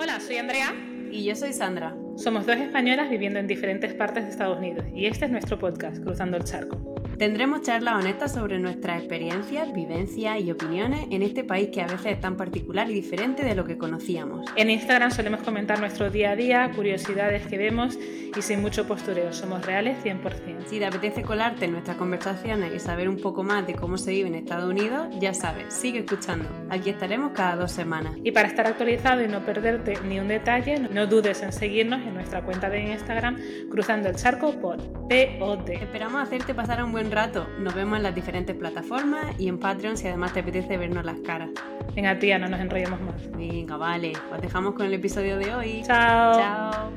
Hola, soy Andrea. Y yo soy Sandra. Somos dos españolas viviendo en diferentes partes de Estados Unidos y este es nuestro podcast, Cruzando el Charco. Tendremos charlas honestas sobre nuestras experiencias, vivencias y opiniones en este país que a veces es tan particular y diferente de lo que conocíamos. En Instagram solemos comentar nuestro día a día, curiosidades que vemos y sin mucho postureo. Somos reales 100%. Si te apetece colarte en nuestras conversaciones y saber un poco más de cómo se vive en Estados Unidos, ya sabes, sigue escuchando. Aquí estaremos cada dos semanas. Y para estar actualizado y no perderte ni un detalle, no dudes en seguirnos en nuestra cuenta de Instagram Cruzando el Charco por POD. Esperamos hacerte pasar un buen rato. Nos vemos en las diferentes plataformas y en Patreon si además te apetece vernos las caras. Venga, tía, no nos enrollemos más. Venga, vale. Os dejamos con el episodio de hoy. Chao. Chao.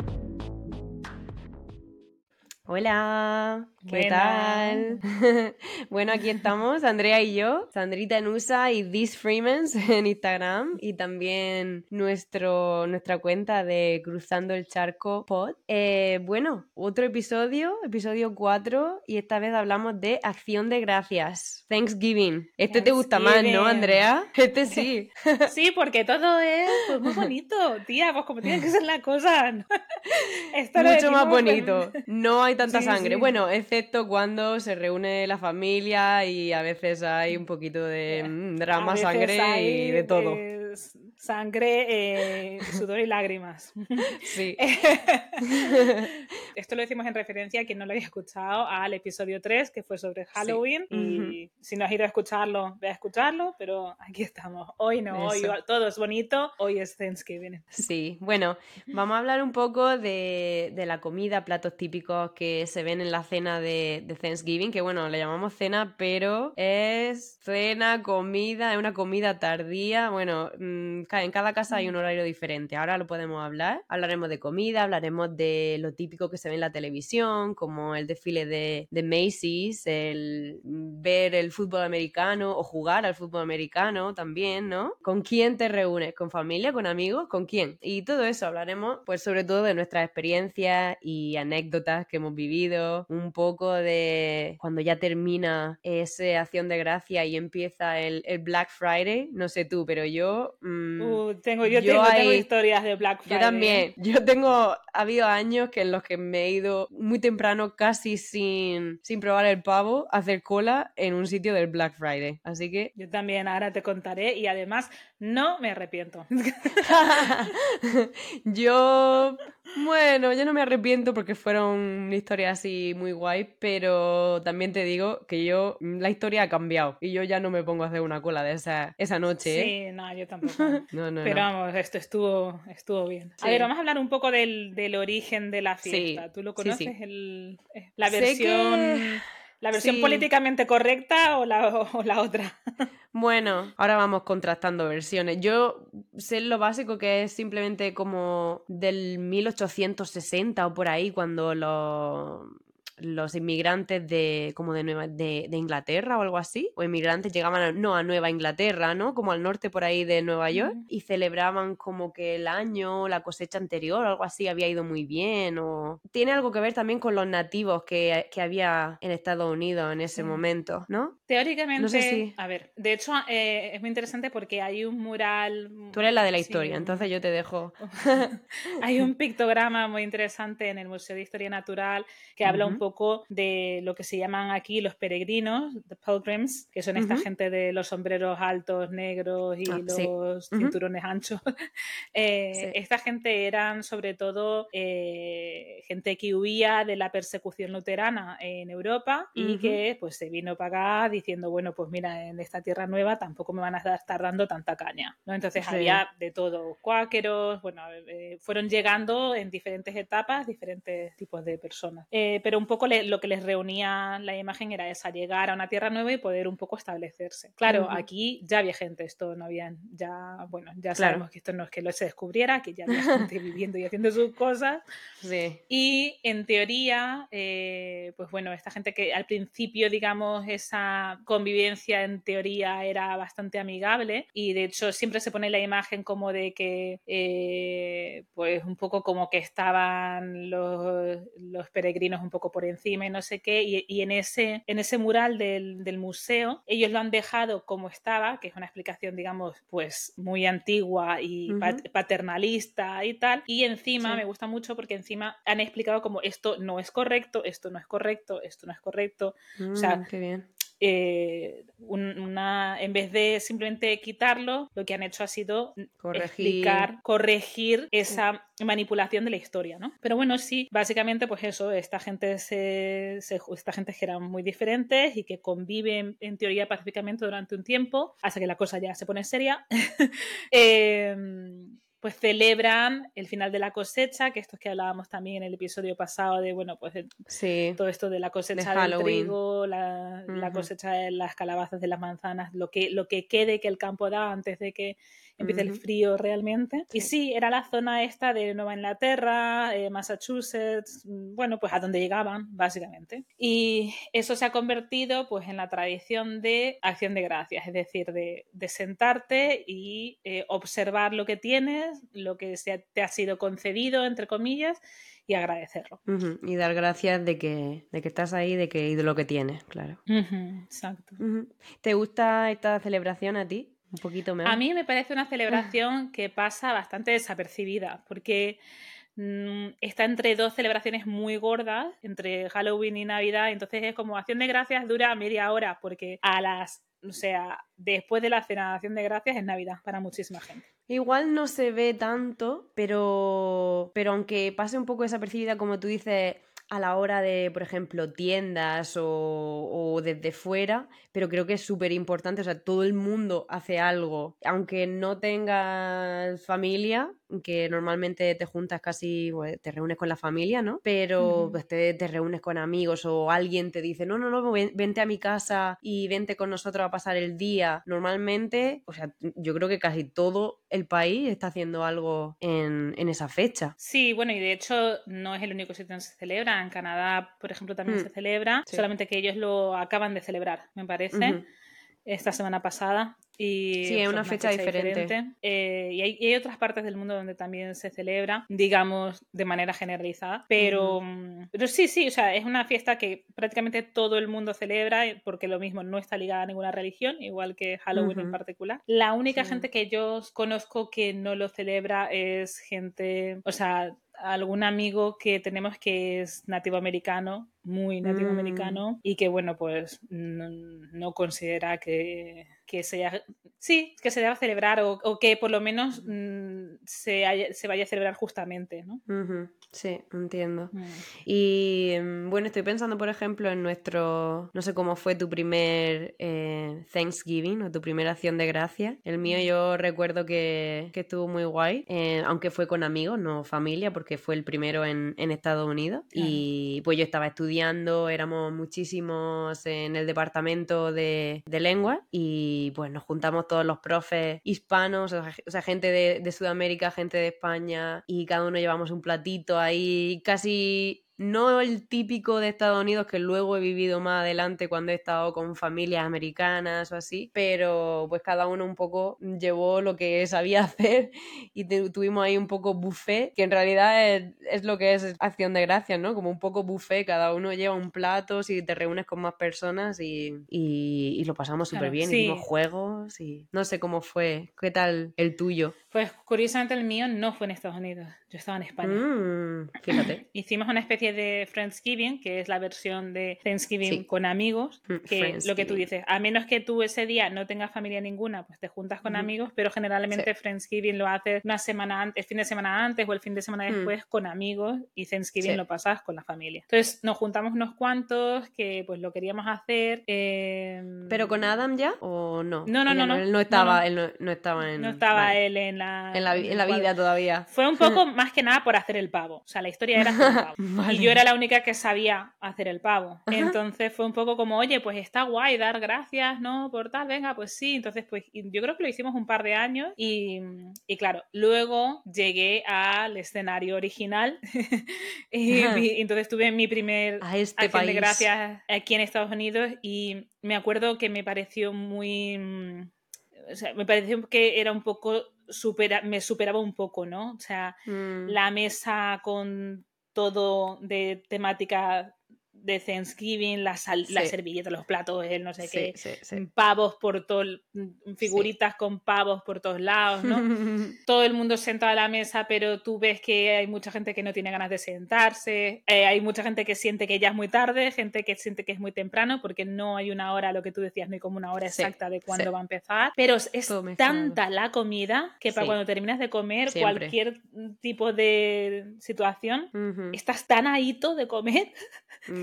Hola, ¿qué tal? bueno, aquí estamos, Andrea y yo, Sandrita en USA y These Freemans en Instagram y también nuestro, nuestra cuenta de Cruzando el Charco Pod. Eh, bueno, otro episodio, episodio 4 y esta vez hablamos de Acción de Gracias, Thanksgiving. Este te gusta más, ¿no, Andrea? Este sí. sí, porque todo es pues, muy bonito, tía, pues como tiene que ser la cosa. Esto Mucho más bonito. No hay tanta sangre. Bueno, excepto cuando se reúne la familia y a veces hay un poquito de mm, drama, sangre y de todo. Sangre, eh, sudor y lágrimas. Sí. Esto lo decimos en referencia a quien no lo haya escuchado al episodio 3, que fue sobre Halloween. Y si no has ido a escucharlo, ve a escucharlo, pero aquí estamos. Hoy no, hoy todo es bonito, hoy es Thanksgiving. Sí, bueno, vamos a hablar un poco de, de la comida, platos típicos que se ven en la cena de, de Thanksgiving, que bueno, le llamamos cena, pero es cena, comida, es una comida tardía. Bueno, mm, en cada casa hay un horario diferente. Ahora lo podemos hablar. Hablaremos de comida, hablaremos de lo típico que se ve en la televisión, como el desfile de, de Macy's, el ver el fútbol americano o jugar al fútbol americano también, ¿no? ¿Con quién te reúnes? ¿Con familia? ¿Con amigos? ¿Con quién? Y todo eso hablaremos, pues sobre todo de nuestras experiencias y anécdotas que hemos vivido, un poco de cuando ya termina esa acción de gracia y empieza el, el Black Friday. No sé tú, pero yo... Mmm, Uh, tengo, yo, tengo, historias de Black Friday. Yo también. Yo tengo, ha habido años que en los que me he ido muy temprano, casi sin, sin probar el pavo, a hacer cola en un sitio del Black Friday. Así que... Yo también, ahora te contaré y además no me arrepiento. yo, bueno, yo no me arrepiento porque fueron una historia así muy guay, pero también te digo que yo, la historia ha cambiado y yo ya no me pongo a hacer una cola de esa, esa noche. ¿eh? Sí, no, yo tampoco. Pero vamos, esto estuvo, estuvo bien. A ver, vamos a hablar un poco del, del origen de la fiesta. ¿Tú lo conoces? El, eh, la versión... ¿La versión políticamente correcta o la, o la otra? Bueno, ahora vamos contrastando versiones. Yo sé lo básico que es simplemente como del 1860 o por ahí, cuando los los inmigrantes de como de, Nueva, de, Inglaterra o algo así, o inmigrantes llegaban no a Nueva Inglaterra, ¿no? Como al norte por ahí de Nueva York y celebraban como que el año, la cosecha anterior o algo así había ido muy bien o tiene algo que ver también con los nativos que, que había en Estados Unidos en ese momento, ¿no? Teóricamente, no sé si... a ver, de hecho eh, es muy interesante porque hay un mural... Tú eres la de la historia, entonces yo te dejo. hay un pictograma muy interesante en el Museo de Historia Natural que habla un poco de lo que se llaman aquí los peregrinos, the pilgrims, que son esta gente de los sombreros altos, negros y ah, los cinturones anchos. Eh, esta gente eran sobre todo eh, gente que huía de la persecución luterana en Europa y que pues se vino para acá diciendo, bueno, pues mira, en esta tierra nueva tampoco me van a estar dando tanta caña. ¿no? Entonces había de todo, cuáqueros, bueno, eh, fueron llegando en diferentes etapas diferentes tipos de personas. pero un poco lo que les reunía la imagen era esa, llegar a una tierra nueva y poder un poco establecerse. Claro, aquí ya había gente, esto no había, ya, bueno, ya sabemos que esto no es que lo se descubriera, que ya había gente viviendo y haciendo sus cosas. Y en teoría, eh, pues bueno, esta gente que al principio, digamos, esa convivencia en teoría era bastante amigable y de hecho siempre se pone la imagen como de que, eh, pues un poco como que estaban los, los peregrinos un poco por encima y no sé qué, y, en, ese, en ese mural del, del, museo ellos lo han dejado como estaba, que es una explicación, digamos, pues muy antigua y paternalista y tal, y encima me gusta mucho porque encima han explicado como esto no es correcto, esto no es correcto, esto no es correcto, o sea, mm, qué bien. Eh, una, en vez de simplemente quitarlo, lo que han hecho ha sido corregir. explicar, corregir esa manipulación de la historia, ¿no? Pero bueno, sí, básicamente, pues eso, esta gente se, esta gente que eran muy diferentes y que conviven en teoría pacíficamente durante un tiempo, hasta que la cosa ya se pone seria. eh, pues celebran el final de la cosecha, que esto es que hablábamos también en el episodio pasado de, bueno, pues todo esto de la cosecha del trigo, la, cosecha de las calabazas, de las manzanas, lo que, lo que quede que el campo da antes de que empieza el frío realmente. Y sí, era la zona esta de Nueva Inglaterra, eh, Massachusetts, mm, bueno, pues a donde llegaban, básicamente. Y eso se ha convertido pues en la tradición de acción de gracias, es decir, de, sentarte y eh, observar lo que tienes, lo que se te ha sido concedido, entre comillas, y agradecerlo. Y dar gracias de que, de que estás ahí de que, y de lo que tienes, claro. exacto. ¿Te gusta esta celebración a ti? Un poquito A mí me parece una celebración que pasa bastante desapercibida, porque mm, está entre dos celebraciones muy gordas, entre Halloween y Navidad, entonces es como acción de gracias dura media hora, porque a las, o sea, después de la cena de acción de gracias es Navidad para muchísima gente. Igual no se ve tanto, pero, pero aunque pase un poco desapercibida, como tú dices, a la hora de, por ejemplo, tiendas o, o desde fuera, pero creo que es súper importante, o sea, todo el mundo hace algo, aunque no tengas familia, que normalmente te juntas casi, pues, te reúnes con la familia, ¿no? Pero pues, te, reúnes con amigos o alguien te dice, no, no, no, vente a mi casa y vente con nosotros a pasar el día. Normalmente, o sea, yo creo que casi todo el país está haciendo algo en, esa fecha. Sí, bueno, y de hecho no es el único sitio donde se celebra. En Canadá, por ejemplo, también mm, se celebra, solamente que ellos lo acaban de celebrar, me parece esta semana pasada. Y, sí, es una, fecha, diferente. Eh, y, hay, otras partes del mundo donde también se celebra, digamos, de manera generalizada. Pero, mm, pero sí, sí, o sea, es una fiesta que prácticamente todo el mundo celebra, eh, porque lo mismo no está ligada a ninguna religión, igual que Halloween en particular. La única gente que yo conozco que no lo celebra es gente, o sea, algún amigo que tenemos que es nativo americano, muy nativo mm. americano, y que bueno, pues no, considera que, que sea sí, que se deba celebrar o, que por lo menos mm, se, se, vaya a celebrar justamente, ¿no? Sí, entiendo. Mm. Y mm, bueno, estoy pensando, por ejemplo, en nuestro, no sé cómo fue tu primer eh, Thanksgiving o tu primera acción de gracia. El mío yo recuerdo que, que estuvo muy guay, eh, aunque fue con amigos, no familia, porque fue el primero en, en Estados Unidos. Y pues yo estaba estudiando, éramos muchísimos en el departamento de, de lengua y pues nos juntamos todos los profes hispanos, o sea, gente de, de Sudamérica, gente de España y cada uno llevamos un platito ahí casi no el típico de Estados Unidos que luego he vivido más adelante cuando he estado con familias americanas o así, pero pues cada uno un poco llevó lo que sabía hacer y tuvimos ahí un poco buffet, que en realidad es, lo que es acción de gracias, ¿no? Como un poco buffet, cada uno lleva un plato si te reúnes con más personas y, y, lo pasamos súper bien, hicimos juegos y no sé cómo fue, ¿qué tal el tuyo? Pues curiosamente el mío no fue en Estados Unidos, yo estaba en España. Mm, fíjate. Hicimos una especie de Friendsgiving, que es la versión de Thanksgiving con amigos, mm, que lo que tú dices, a menos que tú ese día no tengas familia ninguna, pues te juntas con amigos, pero generalmente Friendsgiving lo haces una semana antes, fin de semana antes o el fin de semana mm. después con amigos y Thanksgiving lo pasas con la familia. Entonces nos juntamos unos cuantos que pues lo queríamos hacer. Em, ¿Pero con Adam ya o no? No, no, no, no. Él no estaba, Él no, estaba en... No estaba él en en la, vida todavía. Fue un poco más que nada por hacer el pavo. O sea, la historia era hacer el pavo. Y yo era la única que sabía hacer el pavo. Entonces fue un poco como, oye, pues está guay dar gracias, ¿no? Por tal, venga, pues sí. Entonces, pues yo creo que lo hicimos un par de años y, y claro, luego llegué al escenario original y, entonces tuve mi primer a este acción de gracias aquí en Estados Unidos y me acuerdo que me pareció muy... O sea, me pareció que era un poco supera, me superaba un poco, ¿no? O sea, mm. la mesa con todo de temática de Thanksgiving, las, servilletas, los platos, el no sé qué, pavos por todo, mm, figuritas con pavos por todos lados, ¿no? todo el mundo sentado a la mesa, pero tú ves que hay mucha gente que no tiene ganas de sentarse, eh, hay mucha gente que siente que ya es muy tarde, gente que siente que es muy temprano, porque no hay una hora, lo que tú decías, no hay como una hora exacta de cuándo va a empezar, pero es tanta la comida que para cuando terminas de comer cualquier tipo de situación, estás tan ahito de comer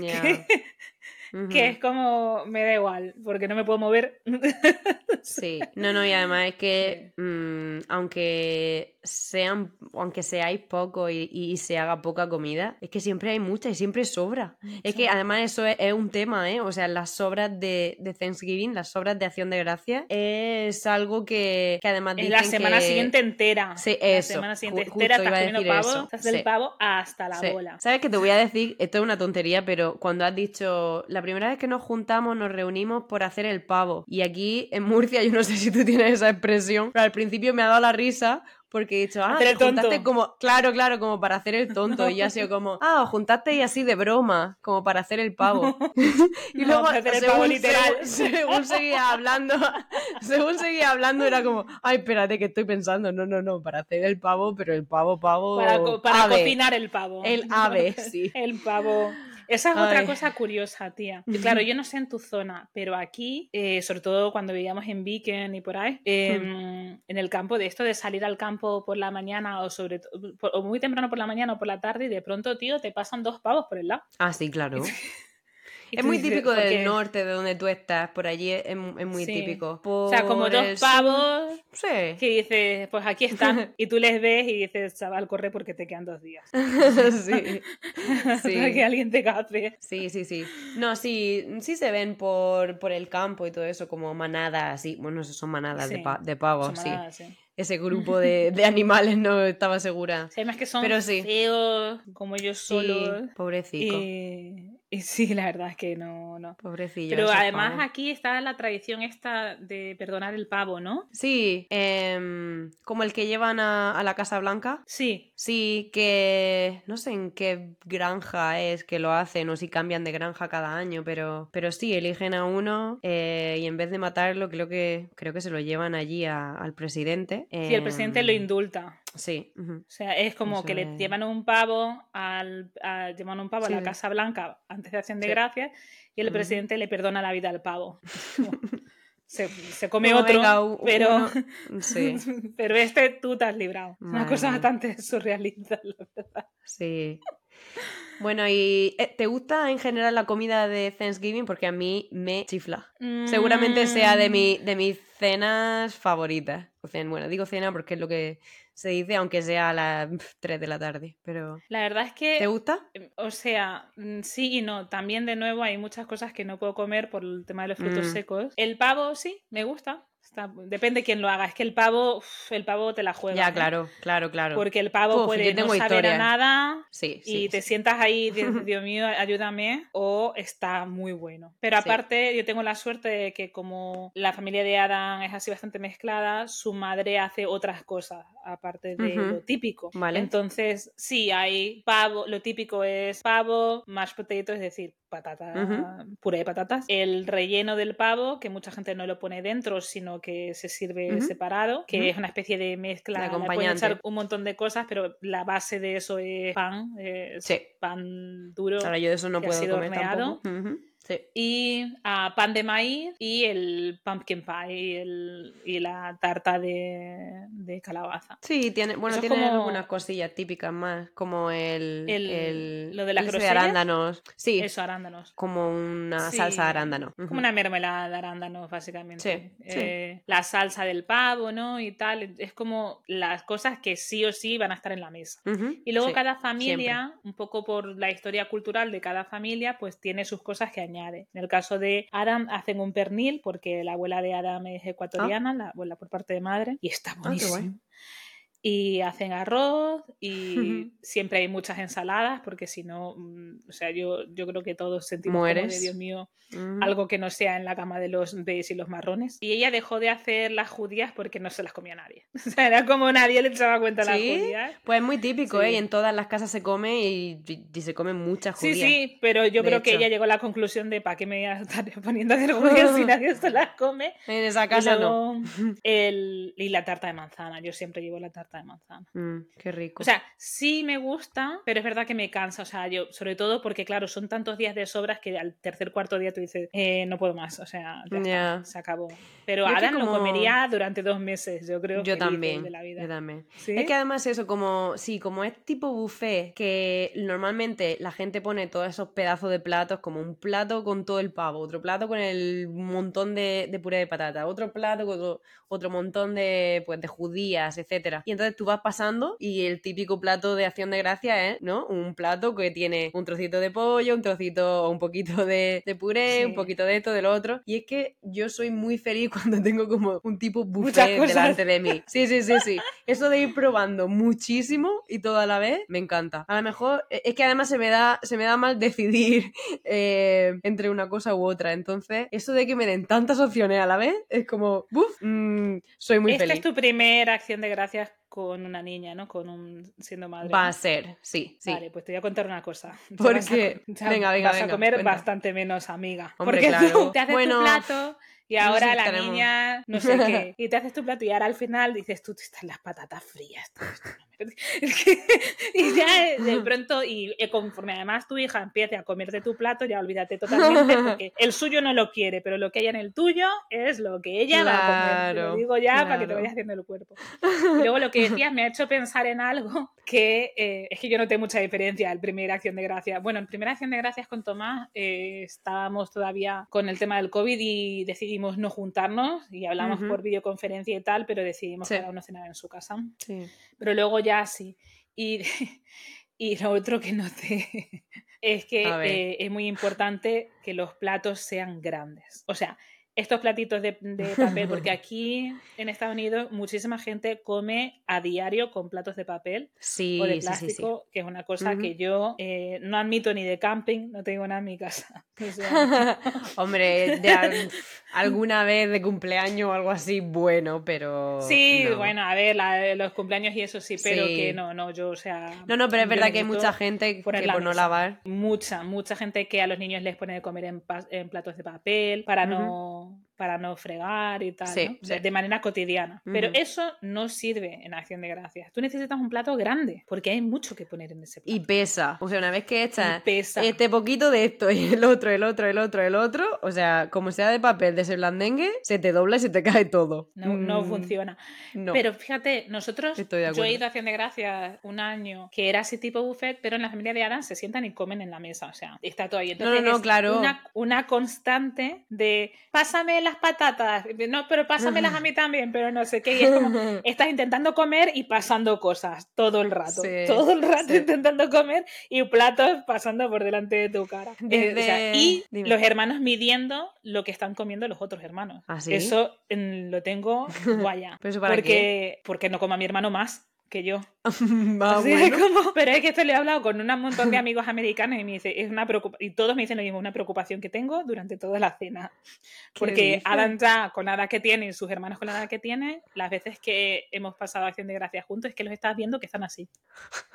Yeah. que, es como, me da igual, porque no me puedo mover. sí, no, no, y además es que, mm, aunque sean, aunque seáis poco y, se haga poca comida, es que siempre hay mucha y siempre sobra. Es que además eso es, un tema, ¿eh? O sea, las sobras de, Thanksgiving, las sobras de Acción de Gracia, es algo que, además dicen La semana siguiente entera. Sí, eso. La semana siguiente entera estás comiendo pavo, estás del pavo hasta la bola. ¿Sabes que te voy a decir? Esto es una tontería, pero cuando has dicho, la primera vez que nos juntamos, nos reunimos por hacer el pavo. Y aquí en Murcia, yo no sé si tú tienes esa expresión, pero al principio me ha dado la risa porque he dicho, ah, te juntaste como, claro, claro, como para hacer el tonto. Y ha sido como, ah, juntaste y así de broma, como para hacer el pavo. y luego, según, literal. Según, seguía hablando, según seguía hablando, era como, ay, espérate, que estoy pensando. No, no, no, para hacer el pavo, pero el pavo, pavo. Para, para cocinar el pavo. El ave, sí. El pavo. Esa es otra cosa curiosa, tía. claro, yo no sé en tu zona, pero aquí, eh, sobre todo cuando vivíamos en Beacon y por ahí, hmm. em, en el campo, de esto de salir al campo por la mañana o sobre o muy temprano por la mañana o por la tarde y de pronto, tío, te pasan dos pavos por el lado. Ah, sí, claro. Es muy típico del norte, de donde tú estás, por allí es, muy típico. o sea, como dos pavos sí. que dices, pues aquí están, y tú les ves y dices, chaval, corre porque te quedan dos días. sí. sí. Para que alguien te cape. Sí, sí, sí. No, sí, sí se ven por, por el campo y todo eso, como manadas, sí. Bueno, son manadas de, de pavos, sí ese grupo de, animales, no estaba segura. Sí, además que son Pero feos, como ellos solos. Sí, pobrecito. Y, sí, la verdad es que no. no. Pobrecillo. Pero además aquí está la tradición esta de perdonar el pavo, ¿no? Sí, em, como el que llevan a, la Casa Blanca. Sí. Sí, que no sé en qué granja es que lo hacen o si cambian de granja cada año, pero, pero sí, eligen a uno eh, y en vez de matarlo, creo que, creo que se lo llevan allí al presidente Sí, el presidente lo em, indulta. Sí. O sea, es como que le llevan un pavo al llevan un pavo a la Casa Blanca antes de Acción de Gracias y el presidente le perdona la vida al pavo. se, come otro, pero, sí. pero este tú te has librado. Una cosa bastante surrealista, la verdad. Sí. Bueno, ¿y eh, te gusta en general la comida de Thanksgiving? Porque a mí me chifla. Seguramente sea de, mi, de mis cenas favoritas. bueno, digo cena porque es lo que se dice, aunque sea a las 3 de la tarde. Pero. La verdad es que. ¿Te gusta? Em, o sea, mm, sí y no. También, de nuevo, hay muchas cosas que no puedo comer por el tema de los frutos mm. secos. El pavo, sí, me gusta depende de quién lo haga. Es que el pavo, el pavo te la juega. Ya, ¿eh? claro, claro, claro. Porque el pavo puede no saber a nada y te sientas ahí, dices, Dios mío, ayúdame, o está muy bueno. Pero aparte, yo tengo la suerte de que como la familia de Adam es así bastante mezclada, su madre hace otras cosas aparte de lo típico. Vale. Entonces, sí, hay pavo, lo típico es pavo, mashed potatoes, es decir, patata, puré de patatas. El relleno del pavo, que mucha gente no lo pone dentro, sino que se sirve separado, que es una especie de mezcla. De pueden echar un montón de cosas, pero la base de eso es pan, sí. pan duro. Ahora yo de eso no puedo comer tampoco. Y uh, pan de maíz y el pumpkin pie y, el, y la tarta de, de, calabaza. Sí, tiene, bueno, tiene algunas cosillas típicas más, como el, el, lo de las de arándanos. Sí. Eso, arándanos. Como una salsa de arándano. Como una mermelada de arándanos, básicamente. Eh, la salsa del pavo, ¿no? Y tal. Es como las cosas que sí o sí van a estar en la mesa. Y luego cada familia, un poco por la historia cultural de cada familia, pues tiene sus cosas que añade. En el caso de Adam hacen un pernil porque la abuela de Adam es ecuatoriana, ah. la abuela por parte de madre, y está ah, buenísimo. Y hacen arroz y siempre hay muchas ensaladas porque si no, mm, o sea, yo, yo creo que todos sentimos como de Dios mío algo que no sea en la cama de los beige y los marrones. Y ella dejó de hacer las judías porque no se las comía nadie. O sea, era como nadie le echaba cuenta a las judías. Pues es muy típico, ¿eh? Y en todas las casas se come y, se comen muchas judías. Sí, sí, pero yo creo que ella llegó a la conclusión de ¿para qué me voy a estar poniendo a hacer judías si nadie se las come? En esa casa no. El, y la tarta de manzana, yo siempre llevo la tarta de manzana. Mm, qué rico. O sea, sí me gusta, pero es verdad que me cansa. O sea, yo, sobre todo porque, claro, son tantos días de sobras que al tercer, cuarto día tú dices, eh, no puedo más. O sea, ya se acabó. Pero ahora lo comería durante dos meses, yo creo. Yo también. De la vida. Yo también. Es que además eso, como, sí, como es tipo buffet, que normalmente la gente pone todos esos pedazos de platos, como un plato con todo el pavo, otro plato con el montón de, de puré de patata, otro plato con otro, otro montón de, pues, de judías, etcétera. Y entonces tú vas pasando y el típico plato de acción de gracia es, ¿no? Un plato que tiene un trocito de pollo, un trocito o un poquito de, puré, un poquito de esto, del otro. Y es que yo soy muy feliz cuando tengo como un tipo buffet delante de mí. Sí, sí, sí, sí. Eso de ir probando muchísimo y toda la vez me encanta. A lo mejor e, es que además se me da, se me da mal decidir eh, entre una cosa u otra. Entonces, eso de que me den tantas opciones a la vez es como, ¡buf! Mm, soy muy feliz. Esta es tu primera acción de gracias con una niña, ¿no? Con un siendo madre. Va a ser, sí, sí. Vale, pues te voy a contar una cosa. Porque venga, venga, vas a comer bastante menos amiga. porque tú te haces tu plato y ahora la niña no sé qué y te haces tu plato y ahora al final dices tú están las patatas frías. y ya de pronto, y eh, conforme además tu hija empiece a comer de tu plato, ya olvídate totalmente, porque el suyo no lo quiere, pero lo que hay en el tuyo es lo que ella va a comer. Te lo digo ya para que te vayas haciendo el cuerpo. Y luego lo que decías me ha hecho pensar en algo que eh, es que yo noté mucha diferencia el primer acción de gracias. Bueno, en primera acción de gracias con Tomás eh, estábamos todavía con el tema del COVID y decidimos no juntarnos y hablamos por videoconferencia y tal, pero decidimos cada uno cenar en su casa. Sí. Pero luego ya sí. Y, y lo otro que noté es que eh, es muy importante que los platos sean grandes. O sea, estos platitos de, papel, porque aquí en Estados Unidos muchísima gente come a diario con platos de papel o de plástico, que es una cosa que yo eh, no admito ni de camping, no tengo nada en mi casa. Hombre, alguna vez de cumpleaños o algo así, bueno, pero. Sí, bueno, a ver, los cumpleaños y eso sí, pero que no, no, yo, o sea. No, no, pero es verdad que hay mucha gente que por no lavar. Mucha, mucha gente que a los niños les pone de comer en, platos de papel para no para no fregar y tal, De, manera cotidiana. Pero eso no sirve en acción de gracias. Tú necesitas un plato grande, porque hay mucho que poner en ese plato. Y pesa. O sea, una vez que echas este poquito de esto y el otro, el otro, el otro, el otro, o sea, como sea de papel de ese blandengue, se te dobla y se te cae todo. No, no mm, funciona. Pero fíjate, nosotros, yo he ido a acción de gracias un año que era así tipo buffet, pero en la familia de Adam se sientan y comen en la mesa, o sea, está todo ahí. Entonces, no, no, claro. Una, una constante de pásame la las patatas, no, pero pásamelas a mí también, pero no sé qué. Y es como, estás intentando comer y pasando cosas todo el rato. todo el rato intentando comer y platos pasando por delante de tu cara. Eh, y los hermanos midiendo lo que están comiendo los otros hermanos. ¿Ah, Eso lo tengo guaya. porque, porque no coma mi hermano más que yo. pero es que esto le he hablado con un montón de amigos americanos y me dice, es una y todos me dicen lo mismo, una preocupación que tengo durante toda la cena. Porque Adam ya con la edad que tiene y sus hermanos con la edad que tiene, las veces que hemos pasado acción de gracias juntos es que los estás viendo que están así.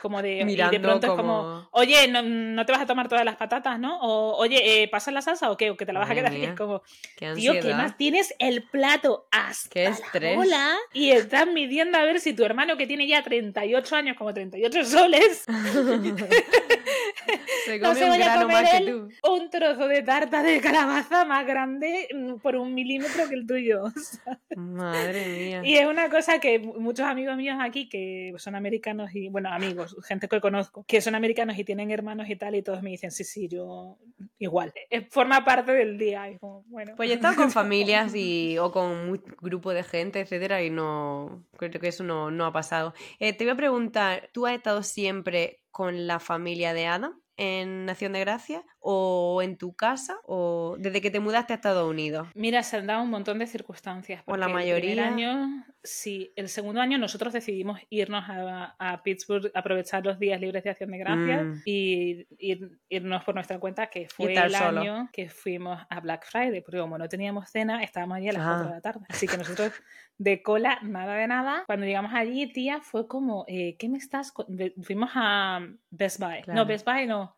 Como de, Mirando y de pronto es como, oye, no, te vas a tomar todas las patatas, ¿no? O, oye, eh, ¿pasas la salsa o qué? ¿O que te la vas a quedar? Y es como, tío, ¿qué más tienes el plato hasta qué estrés. la y estás midiendo a ver si tu hermano que tiene ya 38 años, como 38 soles, se come un grano más que tú. Un trozo de tarta de calabaza más grande mm, por un milímetro que el tuyo. Madre mía. Y es una cosa que muchos amigos míos aquí, que son americanos y, bueno, amigos, gente que conozco, que son americanos y tienen hermanos y tal, y todos me dicen, sí, sí, yo igual. Forma parte del día. bueno. Pues yo he estado con familias y, o con un grupo de gente, etcétera, y no, creo que eso no, no ha pasado. Eh, te voy a preguntar, ¿tú has estado siempre con la familia de Adam en Nación de Gracia o en tu casa o desde que te mudaste a Estados Unidos? Mira, se han dado un montón de circunstancias. O la mayoría. El año sí, el segundo año nosotros decidimos irnos a, a Pittsburgh, aprovechar los días libres de acción de gracias Mm. y ir- irnos por nuestra cuenta, que fue el solo. año que fuimos a Black Friday, porque como no teníamos cena, estábamos allí a las Ah. 4 de la tarde. Así que nosotros de cola, nada de nada. Cuando llegamos allí, tía, fue como, eh, ¿qué me estás...? co-?" Ve- Fuimos a Best Buy. Claro. No, Best Buy no.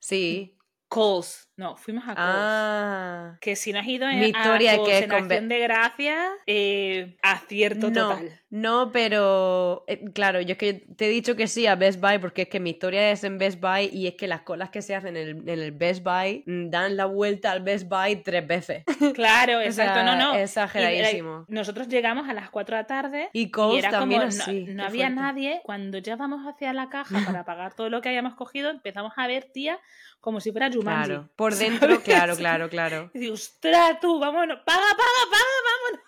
Sí. Kohl's. No, fuimos a Kohl's. Ah. Que si no has ido en, Mi historia a que es en acción de gracias, eh, acierto No, total. no, pero eh, claro, yo es que te he dicho que sí a Best Buy porque es que mi historia es en Best Buy y es que las colas que se hacen en el, en el Best Buy mm, dan la vuelta al Best Buy tres veces. Claro, O exacto, sea, no, no. exageradísimo. Y, eh, nosotros llegamos a las 4 de la tarde Y y Kohl's era también como, así. no, había fuerte. nadie. Cuando ya vamos hacia la caja para pagar todo lo que habíamos cogido, empezamos a ver, tía, como si fuera Jumanji. Claro, por dentro, ¿sabes? claro, claro, claro. Y digo, ostras, tú, vámonos, paga, paga, paga, vámonos.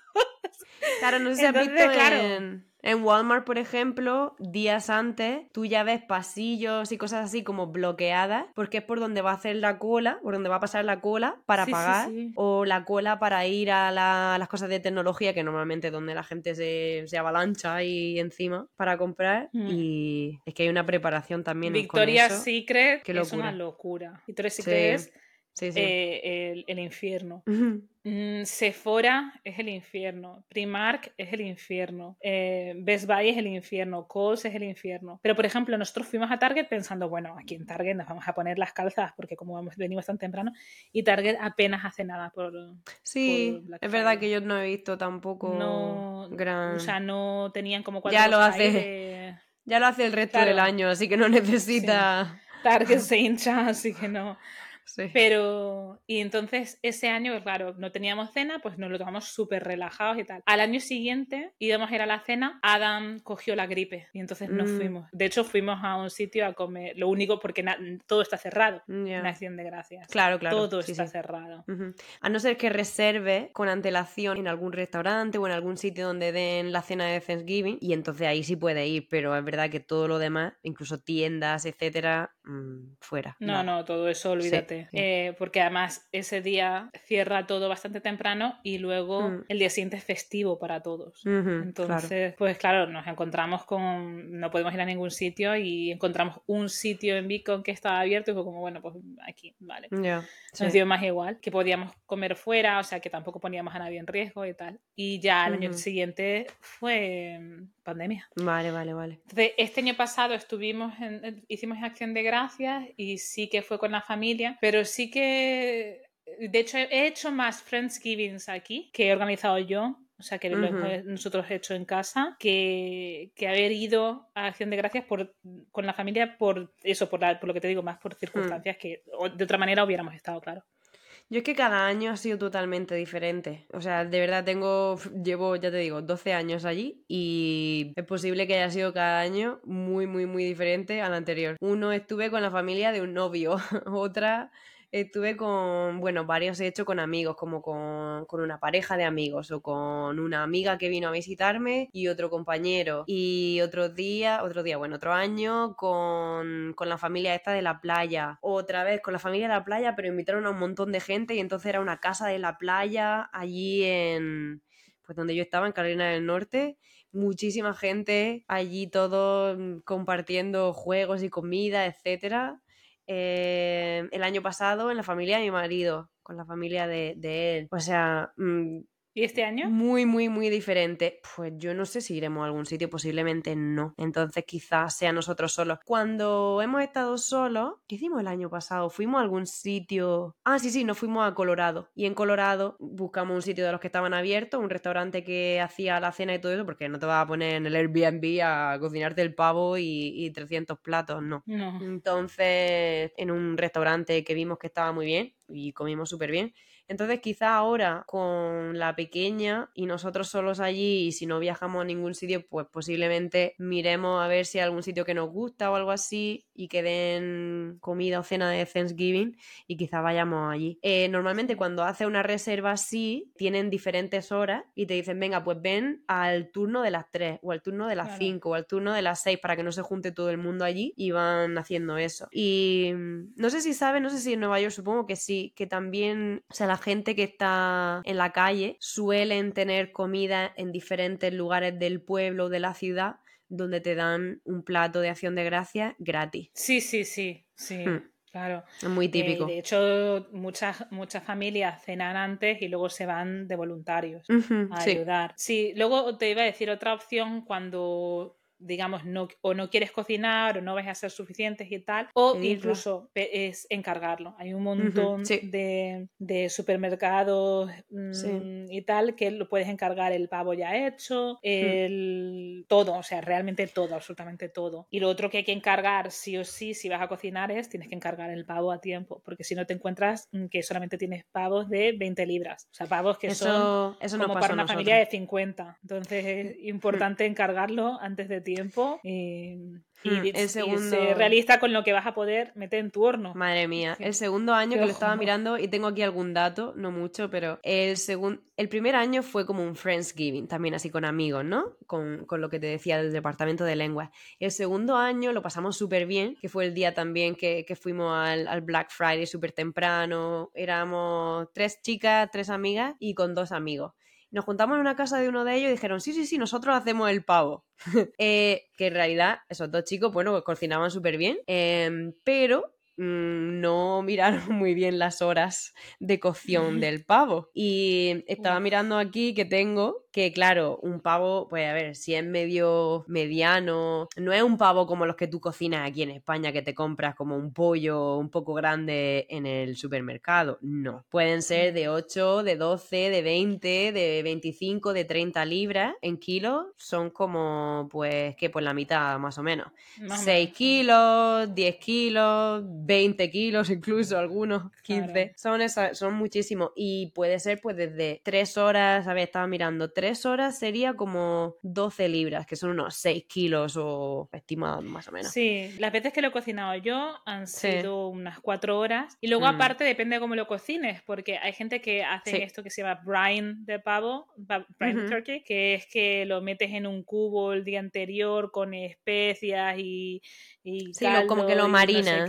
Claro, no sé si Entonces, visto claro. en, en Walmart, por ejemplo, días antes, tú ya ves pasillos y cosas así como bloqueadas, porque es por donde va a hacer la cola, por donde va a pasar la cola para Sí, pagar, sí. o la cola para ir a, la- a las cosas de tecnología, que normalmente es donde la gente se, se avalancha ahí encima para comprar. Mm. Y es que hay una preparación también Victoria's. Secret es una locura. Victoria's Secret es Sí, sí. eh, el, el infierno. Mm, Sephora es el infierno, Primark es el infierno, eh, Best Buy es el infierno, Kohl's es el infierno. Pero, por ejemplo, nosotros fuimos a Target pensando, bueno, aquí en Target nos vamos a poner las calzas porque como vamos, venimos tan temprano, y Target apenas hace nada por... Sí, por es verdad que yo no he visto tampoco No, gran... o sea, no tenían como cuatro Ya lo hace. de- Ya lo hace el resto Claro. del año, así que no necesita... Target se hincha, así que no. Sí. Pero, y entonces ese año, claro, no teníamos cena, pues nos lo tomamos súper relajados y tal. Al año siguiente íbamos a ir a la cena, Adam cogió la gripe y entonces nos Mm. fuimos. De hecho, fuimos a un sitio a comer, lo único porque todo está cerrado en Acción de Gracias. Claro, claro. Todo sí, está sí. cerrado. A no ser que reserve con antelación en algún restaurante o en algún sitio donde den la cena de Thanksgiving y entonces ahí sí puede ir, pero es verdad que todo lo demás, incluso tiendas, etcétera, mm, fuera. No, Nada. no, todo eso olvídate. Sí. Eh, porque además ese día cierra todo bastante temprano y luego Mm. el día siguiente es festivo para todos. Ujú, claro. Entonces, pues claro, nos encontramos con. No podemos ir a ningún sitio y encontramos un sitio en Beacon que estaba abierto y fue como, bueno, pues aquí, vale. Ya, Nos sí. dio más igual, que podíamos comer fuera, o sea que tampoco poníamos a nadie en riesgo y tal. Y ya el año Ujú. siguiente fue mm, pandemia. Vale, vale, vale. Entonces, este año pasado estuvimos, en- en- hicimos acción de gracias y sí que fue con la familia, pero sí que, de hecho, he hecho más Friendsgivings aquí que he organizado yo. O sea, que lo Ujú. hemos nosotros hecho en casa, que, que haber ido a Acción de Gracias por, con la familia por eso, por, la- por lo que te digo, más por Hmm. circunstancias que de otra manera hubiéramos estado, claro. Yo es que cada año ha sido totalmente diferente. O sea, de verdad tengo, llevo, ya te digo, 12 años allí y es posible que haya sido cada año muy, muy, muy diferente al anterior. Uno estuve con la familia de un novio, otra estuve con, bueno, varios he hecho con amigos, como con, con una pareja de amigos o con una amiga que vino a visitarme y otro compañero. Y otro día, otro día, bueno, otro año con, con la familia esta de la playa. Otra vez con la familia de la playa, pero invitaron a un montón de gente y entonces era una casa de la playa allí en, pues donde yo estaba, en Carolina del Norte. Muchísima gente allí todos mm, compartiendo juegos y comida, etcétera. Eh, el año pasado en la familia de mi marido, con la familia de, él. O sea, mm, ¿Y este año? muy, muy, muy diferente. Pues yo no sé si iremos a algún sitio, posiblemente no. Entonces quizás sea nosotros solos. Cuando hemos estado solos, ¿qué hicimos el año pasado? Fuimos a algún sitio. Ah, sí, sí, nos fuimos a Colorado. Y en Colorado buscamos un sitio de los que estaban abiertos, un restaurante que hacía la cena y todo eso, porque no te vas a poner en el Airbnb a cocinarte el pavo y, y 300 platos, no. No. Entonces, en un restaurante que vimos que estaba muy bien y comimos súper bien. Entonces, quizá ahora con la pequeña y nosotros solos allí y si no viajamos a ningún sitio, pues posiblemente miremos a ver si hay algún sitio que nos gusta o algo así y que den comida o cena de Thanksgiving y quizá vayamos allí. Eh, normalmente cuando hace una reserva así, tienen diferentes horas y te dicen, venga, pues ven al turno de las 3 o al turno de las Claro. 5 o al turno de las 6 para que no se junte todo el mundo allí y van haciendo eso. Y mm, no sé si sabes, no sé si en Nueva York, supongo que sí, que también, o sea, la la gente que está en la calle suelen tener comida en diferentes lugares del pueblo o de la ciudad donde te dan un plato de acción de gracias gratis. Sí, sí, sí, sí. Hmm. Claro. Es muy típico. Eh, de hecho, muchas, muchas familias cenan antes y luego se van de voluntarios a ayudar. Sí, luego te iba a decir otra opción cuando digamos, no, o no quieres cocinar o no vais a ser suficientes y tal, o incluso es encargarlo. Hay un montón de, de, supermercados mm, y tal que lo puedes encargar el pavo ya hecho, el todo, o sea, realmente todo, absolutamente todo. Y lo otro que hay que encargar sí o sí, si vas a cocinar, es tienes que encargar el pavo a tiempo, porque si no te encuentras mm, que solamente tienes pavos de 20 libras, o sea, pavos que son como para una familia de 50. Entonces es hmm. importante encargarlo antes de tiempo y, y, hmm, ser realista con lo que vas a poder meter en tu horno. Madre mía, el segundo año que lo estaba mirando y tengo aquí algún dato, no mucho, pero el segundo, el primer año fue como un Friendsgiving, también así con amigos, ¿no? Con, con lo que te decía del departamento de lengua. El segundo año lo pasamos súper bien, que fue el día también que, que fuimos al, al, Black Friday súper temprano. Éramos tres chicas, tres amigas y con dos amigos. Nos juntamos en una casa de uno de ellos y dijeron, sí, sí, sí, nosotros hacemos el pavo. eh, que en realidad esos dos chicos, bueno, cocinaban súper bien, eh, pero Mm, no miraron muy bien las horas de cocción del pavo. Y estaba mirando aquí que tengo que, claro, un pavo, pues a ver, si es medio mediano, no es un pavo como los que tú cocinas aquí en España, que te compras como un pollo un poco grande en el supermercado. No. Pueden ser de 8, de 12, de 20, de 25, de 30 libras en kilos. Son como, pues, que por la mitad más o menos. 6 kilos, 10 kilos 20 kilos, incluso algunos 15. Son, esas, son muchísimos. Y puede ser pues desde 3 horas, a ver, estaba mirando, 3 horas sería como 12 libras, que son unos 6 kilos o estimados más o menos. Sí, las veces que lo he cocinado yo han sido unas 4 horas. Y luego mm. aparte depende de cómo lo cocines, porque hay gente que hace esto que se llama brine de pavo, brine turkey, que es que lo metes en un cubo el día anterior con especias y, y sí, como que lo marinas.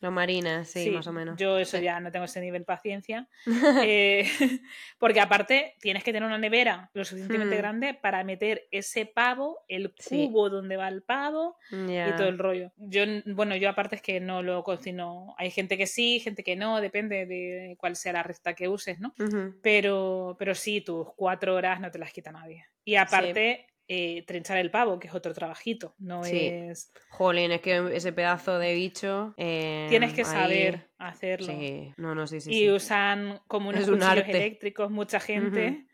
Lo marinas, sí, más o menos. Yo eso ya no tengo ese nivel de paciencia. Eh, porque aparte tienes que tener una nevera lo suficientemente hmm. grande para meter ese pavo, el cubo donde va el pavo y todo el rollo. Yo, bueno, yo aparte es que no lo cocino. Hay gente que sí, gente que no, depende de cuál sea la receta que uses, ¿no? pero, pero sí, tus cuatro horas no te las quita nadie. Y aparte, eh, trenchar el pavo, que es otro trabajito. No es. Jolín, es que ese pedazo de bicho. Eh, Tienes que saber hacerlo. Sí, no, no, sí, sí. Y usan como unos cuchillos eléctricos, mucha gente.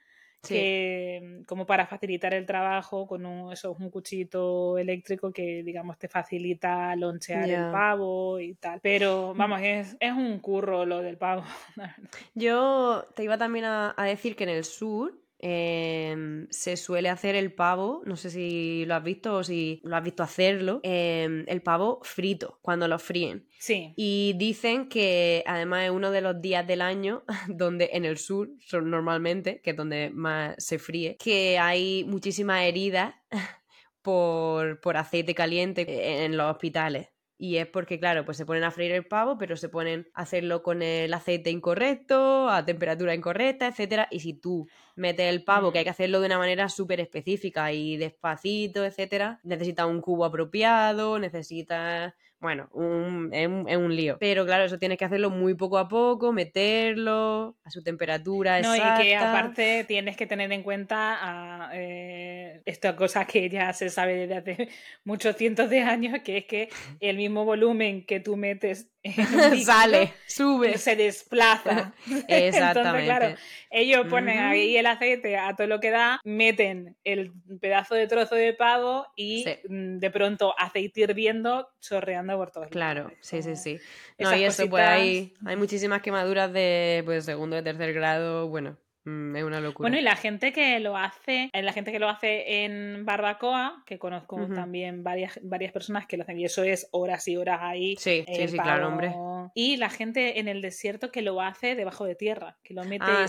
Que, como para facilitar el trabajo con un, eso, un cuchito eléctrico que digamos te facilita lonchear el pavo y tal pero mm. vamos es, es, un curro lo del pavo yo te iba también a decir que en el sur Em, se suele hacer el pavo, no sé si lo has visto o si lo has visto hacerlo, em, el pavo frito, cuando lo fríen. Sí. Y dicen que además es uno de los días del año donde en el sur, normalmente, que es donde más se fríe, que hay muchísimas heridas por, por aceite caliente en los hospitales. Y es porque, claro, pues se ponen a freír el pavo, pero se ponen a hacerlo con el aceite incorrecto, a temperatura incorrecta, etcétera. Y si tú metes el pavo, que hay mm. que hacerlo de una manera súper específica y despacito, etcétera, necesitas un cubo apropiado, necesitas bueno, un, es, un, lío. Pero claro, eso tienes que hacerlo muy poco a poco, meterlo a su temperatura no, y que aparte tienes que tener en cuenta a, eh, esta cosa que ya se sabe desde hace muchos cientos de años, que es que el mismo volumen que tú metes sale, sube, se desplaza. Exactamente. Entonces, claro, ellos ponen ahí el aceite a todo lo que da, meten el pedazo de trozo de pavo y mm, de pronto aceite hirviendo, chorreando por todos Claro, sí, sí, sí. No, y eso, pues hay, hay muchísimas quemaduras de pues, segundo, de tercer grado, bueno, Mm, es una locura. Bueno, y la gente que lo hace, eh, la gente que lo hace en barbacoa, que conozco también varias, varias personas que lo hacen, y eso es horas y horas ahí. Sí, sí, sí, claro, hombre. Y la gente en el desierto que lo hace debajo de tierra, que lo mete ah,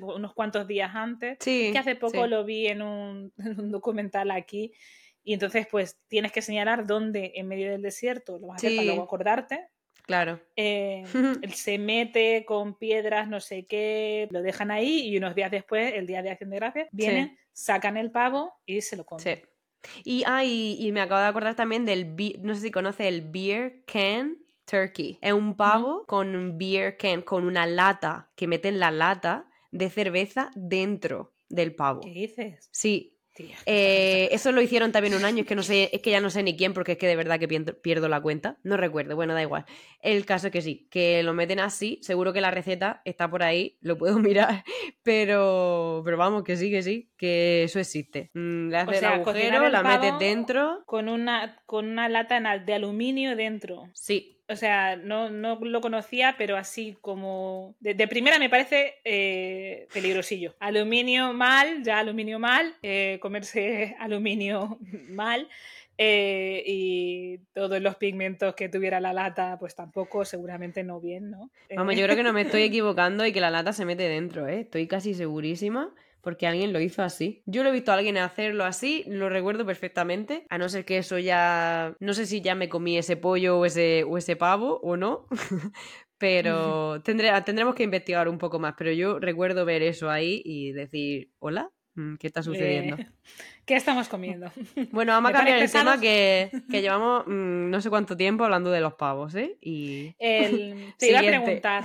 unos cuantos días antes. Sí, que hace poco lo vi en un, en un documental aquí. Y entonces, pues tienes que señalar dónde en medio del desierto lo vas a hacer para luego acordarte Claro. Eh, él se mete con piedras, no sé qué, lo dejan ahí y unos días después, el día de Acción de Gracias, vienen, sacan el pavo y se lo comen. Sí. Y, ah, y, me acabo de acordar también del, no sé si conoce el beer can turkey. Es un pavo con un beer can, con una lata, que meten la lata de cerveza dentro del pavo. ¿Qué dices? Sí, eh, eso lo hicieron también un año, es que no sé, es que ya no sé ni quién, porque es que de verdad que pierdo la cuenta. No recuerdo, bueno, da igual. El caso es que sí, que lo meten así, seguro que la receta está por ahí, lo puedo mirar, pero, pero vamos, que sí, que sí, que eso existe. Mm, le haces el agujero, la metes dentro. Con una, con una lata de aluminio dentro. Sí, o sea, no, no, lo conocía, pero así como de, primera me parece eh, peligrosillo. Aluminio mal, ya aluminio mal, eh, comerse aluminio mal. Eh, y todos los pigmentos que tuviera la lata, pues tampoco, seguramente no bien, ¿no? Vamos, yo creo que no me estoy equivocando y que la lata se mete dentro, ¿eh? Estoy casi segurísima porque alguien lo hizo así. Yo lo he visto a alguien hacerlo así, lo recuerdo perfectamente, a no ser que eso ya, no sé si ya me comí ese pollo o ese, o ese pavo o no, pero tendremos que investigar un poco más, pero yo recuerdo ver eso ahí y decir, hola, mm, ¿qué está sucediendo? ¿Qué estamos comiendo? Bueno, vamos a cambiar el tema que, llevamos mm, no sé cuánto tiempo hablando de los pavos, ¿eh? Y... te iba a preguntar,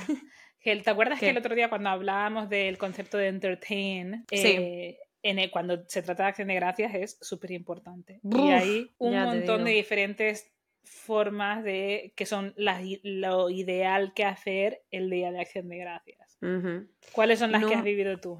¿Te acuerdas que el otro día cuando hablábamos del concepto de entertain, eh, en cuando se trata de acción de gracias es súper importante? Y hay un montón de diferentes formas de que son lo ideal que hacer el día de acción de gracias. ¿Cuáles son las que has vivido tú?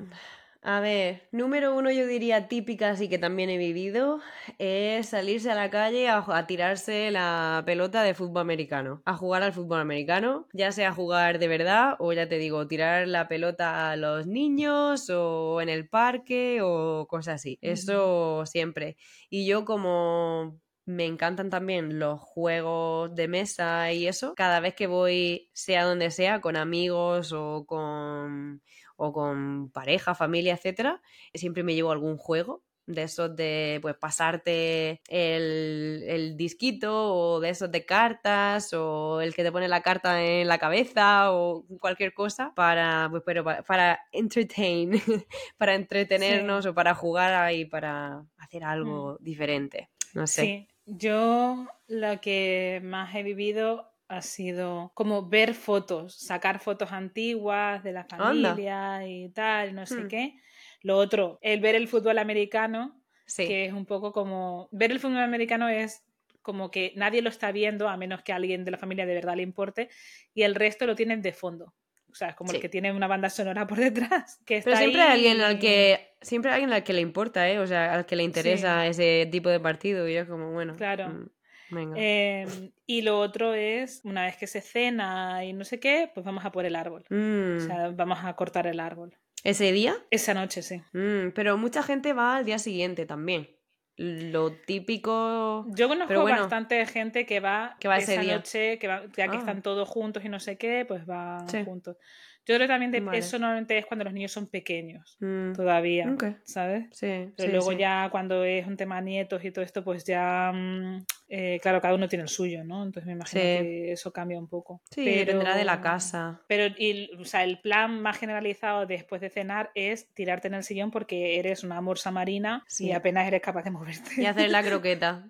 A ver, número uno yo diría típica, así que también he vivido, es salirse a la calle a, tirarse la pelota de fútbol americano, a jugar al fútbol americano, ya sea jugar de verdad o ya te digo, tirar la pelota a los niños o en el parque o cosas así. Eso siempre. Y yo como me encantan también los juegos de mesa y eso. Cada vez que voy, sea donde sea, con amigos o con o con pareja, familia, etcétera, siempre me llevo algún juego de esos de pues pasarte el, disquito o de esos de cartas o el que te pone la carta en la cabeza o cualquier cosa para pues pero para, entertain para entretenernos o para jugar ahí para hacer algo mm. diferente no sé sí yo lo que más he vivido ha sido como ver fotos, sacar fotos antiguas de la familia y tal, no sé hmm. qué. Lo otro, el ver el fútbol americano, que es un poco como... Ver el fútbol americano es como que nadie lo está viendo a menos que a alguien de la familia de verdad le importe y el resto lo tienen de fondo. O sea, es como el que tiene una banda sonora por detrás. Que Pero siempre hay alguien al que siempre alguien al que le importa, ¿eh? O sea, al que le interesa ese tipo de partido y es como, bueno. Claro. Mm. Em, y lo otro es, una vez que se cena y no sé qué, pues vamos a por el árbol. O mm. sea, vamos a cortar el árbol. ¿Ese día? Esa noche, sí. Mm, pero mucha gente va al día siguiente también. Lo típico. Yo conozco bastante gente que va, que va esa ese noche, que va, ya que ah. están todos juntos y no sé qué, pues van juntos. Yo creo que también eso normalmente es cuando los niños son pequeños, mm. todavía, ¿sabes? Sí. Pero luego ya cuando es un tema nietos y todo esto, pues ya, mm, eh, claro, cada uno tiene el suyo, ¿no? Entonces me imagino que eso cambia un poco. Sí, dependerá de la casa. Pero y, o sea, el plan más generalizado después de cenar es tirarte en el sillón porque eres una morsa marina y apenas eres capaz de moverte. Y hacer la croqueta.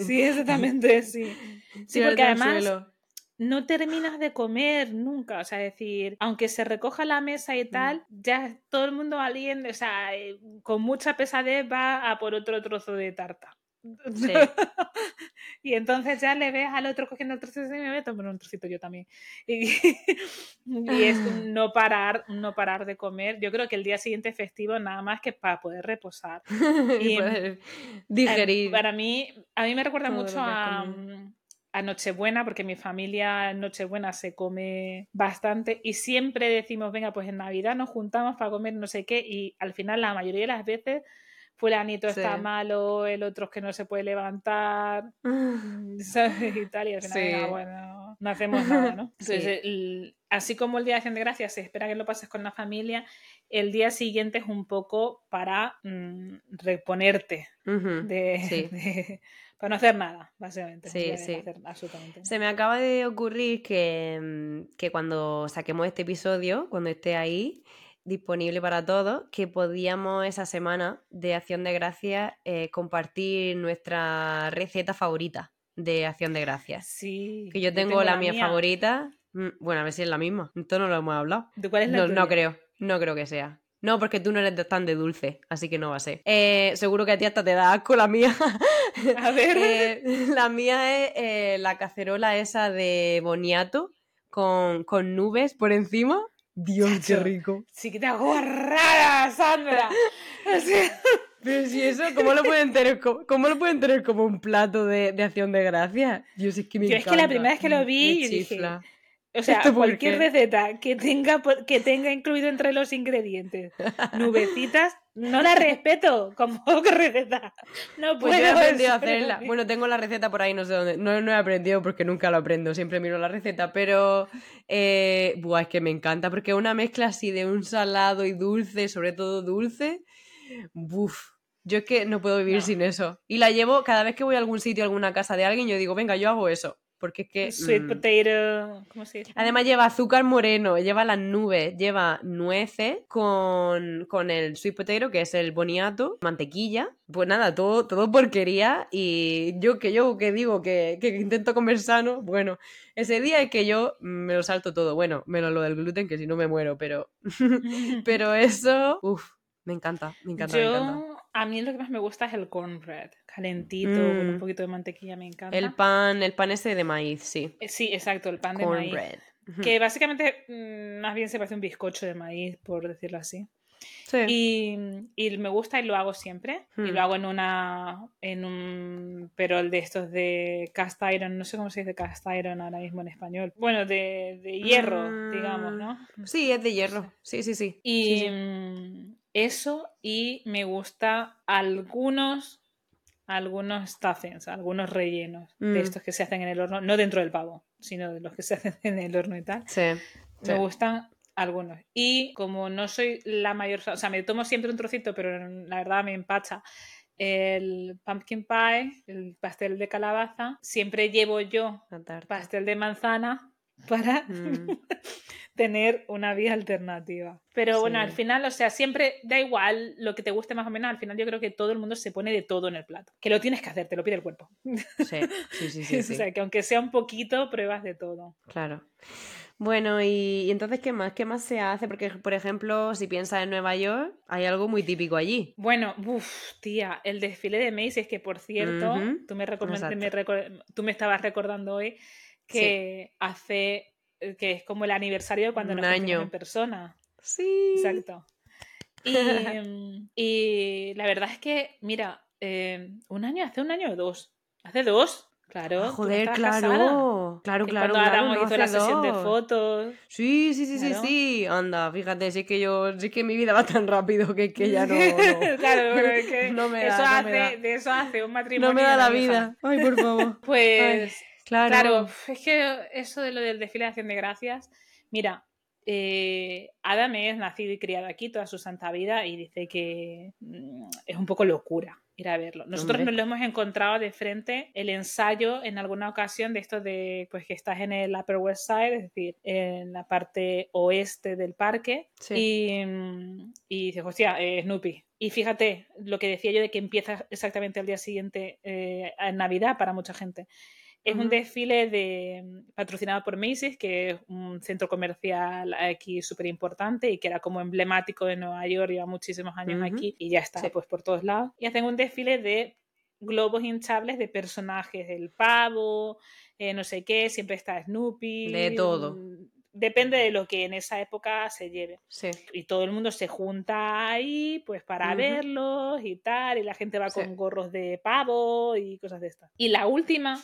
sí, exactamente, sí. Sí, porque además no terminas de comer nunca, o sea, decir, aunque se recoja la mesa y mm. tal, ya todo el mundo alguien, o sea, eh, con mucha pesadez va a por otro trozo de tarta. Sí. y entonces ya le ves al otro cogiendo el trocito y me voy a tomar un trocito yo también. Y, es no parar, no parar de comer. Yo creo que el día siguiente festivo nada más que para poder reposar. y digerir. para mí, a mí me recuerda mucho a, a Nochebuena, porque mi familia en Nochebuena se come bastante y siempre decimos, venga, pues en Navidad nos juntamos para comer no sé qué y al final la mayoría de las veces fulanito está malo, el otro es que no se puede levantar, ¿sabes? Y tal, y al final, bueno, no hacemos nada, ¿no? Entonces, así como el Día de Acción de Gracias se espera que lo pases con la familia, el día siguiente es un poco para mm, reponerte de, para no hacer nada, básicamente. Sí, sí. Se me acaba de ocurrir que, mm, que cuando saquemos este episodio, cuando esté ahí, disponible para todos, que podíamos esa semana de Acción de Gracias eh, compartir nuestra receta favorita de Acción de Gracias. Sí. Que yo tengo, la, mía, favorita. Mm, bueno, a ver si es la misma. Esto no lo hemos hablado. ¿De cuál es la no, no creo. No creo que sea. No, porque tú no eres tan de dulce, así que no va a ser. Eh, seguro que a ti hasta te da asco la mía. A ver. Eh, la mía es la cacerola esa de boniato con, con nubes por encima. Dios, qué rico. Sí que te hago rara, Sandra. Pero si eso, ¿cómo lo pueden tener, cómo, lo pueden tener como un plato de, de acción de gracia? Yo sé que me Yo es que la primera vez que lo vi, yo dije, o sea, cualquier receta que tenga, que tenga incluido entre los ingredientes nubecitas, no la respeto como receta. No pues puedo. he aprendido a hacerla. Bueno, tengo la receta por ahí, no sé dónde. No, no he aprendido porque nunca lo aprendo, siempre miro la receta, pero. Eh, buah, es que me encanta porque una mezcla así de un salado y dulce, sobre todo dulce. Buf. Yo es que no puedo vivir sin eso. Y la llevo cada vez que voy a algún sitio, a alguna casa de alguien, yo digo, venga, yo hago eso porque es que... Sweet mm, potato, ¿cómo se dice? Además lleva azúcar moreno, lleva las nubes, lleva nueces con, con, el sweet potato, que es el boniato, mantequilla, pues nada, todo, todo porquería y yo que yo que digo que, que intento comer sano, bueno, ese día es que yo me lo salto todo, bueno, menos lo del gluten, que si no me muero, pero, pero eso, uff, me encanta, me encanta, me encanta. A mí lo que más me gusta es el cornbread, calentito, con un mm. poquito de mantequilla, me encanta. El pan, el pan ese de maíz, sí. Eh, sí, exacto, el pan de maíz. Que básicamente mm, más bien se parece un bizcocho de maíz, por decirlo así. Sí. Y, me gusta y lo hago siempre. Y lo mm. hago en una. en un perol de estos de cast iron. No sé cómo se dice cast iron ahora mismo en español. Bueno, de, hierro, digamos, ¿no? Sí, es de hierro. Sí, sí, sí. Y, eso y me gusta algunos algunos stuffings, algunos rellenos de mm. estos que se hacen en el horno, no dentro del pavo, sino de los que se hacen en el horno y tal. Sí, me gustan algunos. Y como no soy la mayor, o sea, me tomo siempre un trocito, pero la verdad me empacha el pumpkin pie, el pastel de calabaza, siempre llevo yo pastel de manzana para mm. tener una vía alternativa. Pero bueno, al final, o sea, siempre da igual lo que te guste más o menos, al final yo creo que todo el mundo se pone de todo en el plato. Que lo tienes que hacer, te lo pide el cuerpo. Sí, sí, sí. sí, o sea, que aunque sea un poquito, pruebas de todo. Claro. Bueno, y, entonces, ¿qué más? ¿Qué más se hace? Porque, por ejemplo, si piensas en Nueva York, hay algo muy típico allí. Bueno, uff, tía, el desfile de Macy's, que por cierto, tú, me tú me estabas recordando hoy que hace, que es como el aniversario de cuando nos año. en persona. Sí. Exacto. Mm, y, la verdad es que, mira, eh, un año, hace un año o dos. ¿Hace dos? Claro. Ah, joder, claro. Claro, claro. Cuando claro, hizo la sesión de fotos. Sí, sí, sí, sí, sí. Anda, fíjate, sí que yo, sí que mi vida va tan rápido que, que ya no. claro, pero es que no me da, eso hace, de eso hace un matrimonio. No me da la vida. Ay, por favor. pues. Claro. es que eso de lo del desfile de acción de gracias, mira, eh, Adam es nacido y criado aquí toda su santa vida y dice que mm, es un poco locura ir a verlo. Nosotros nos lo hemos encontrado de frente el ensayo en alguna ocasión de esto de pues que estás en el Upper West Side, es decir, en la parte oeste del parque y, mm, y dices, hostia, eh, Snoopy. Y fíjate lo que decía yo de que empieza exactamente al día siguiente eh, en Navidad para mucha gente. Es un desfile de, mm, patrocinado por Macy's, que es un centro comercial aquí súper importante y que era como emblemático de Nueva York, lleva muchísimos años aquí y ya está pues por todos lados. Y hacen un desfile de globos hinchables de personajes, el pavo, eh, no sé qué, siempre está Snoopy. De todo. Mm, depende de lo que en esa época se lleve. Sí. Y todo el mundo se junta ahí pues para verlos y tal, y la gente va con gorros de pavo y cosas de estas. Y la última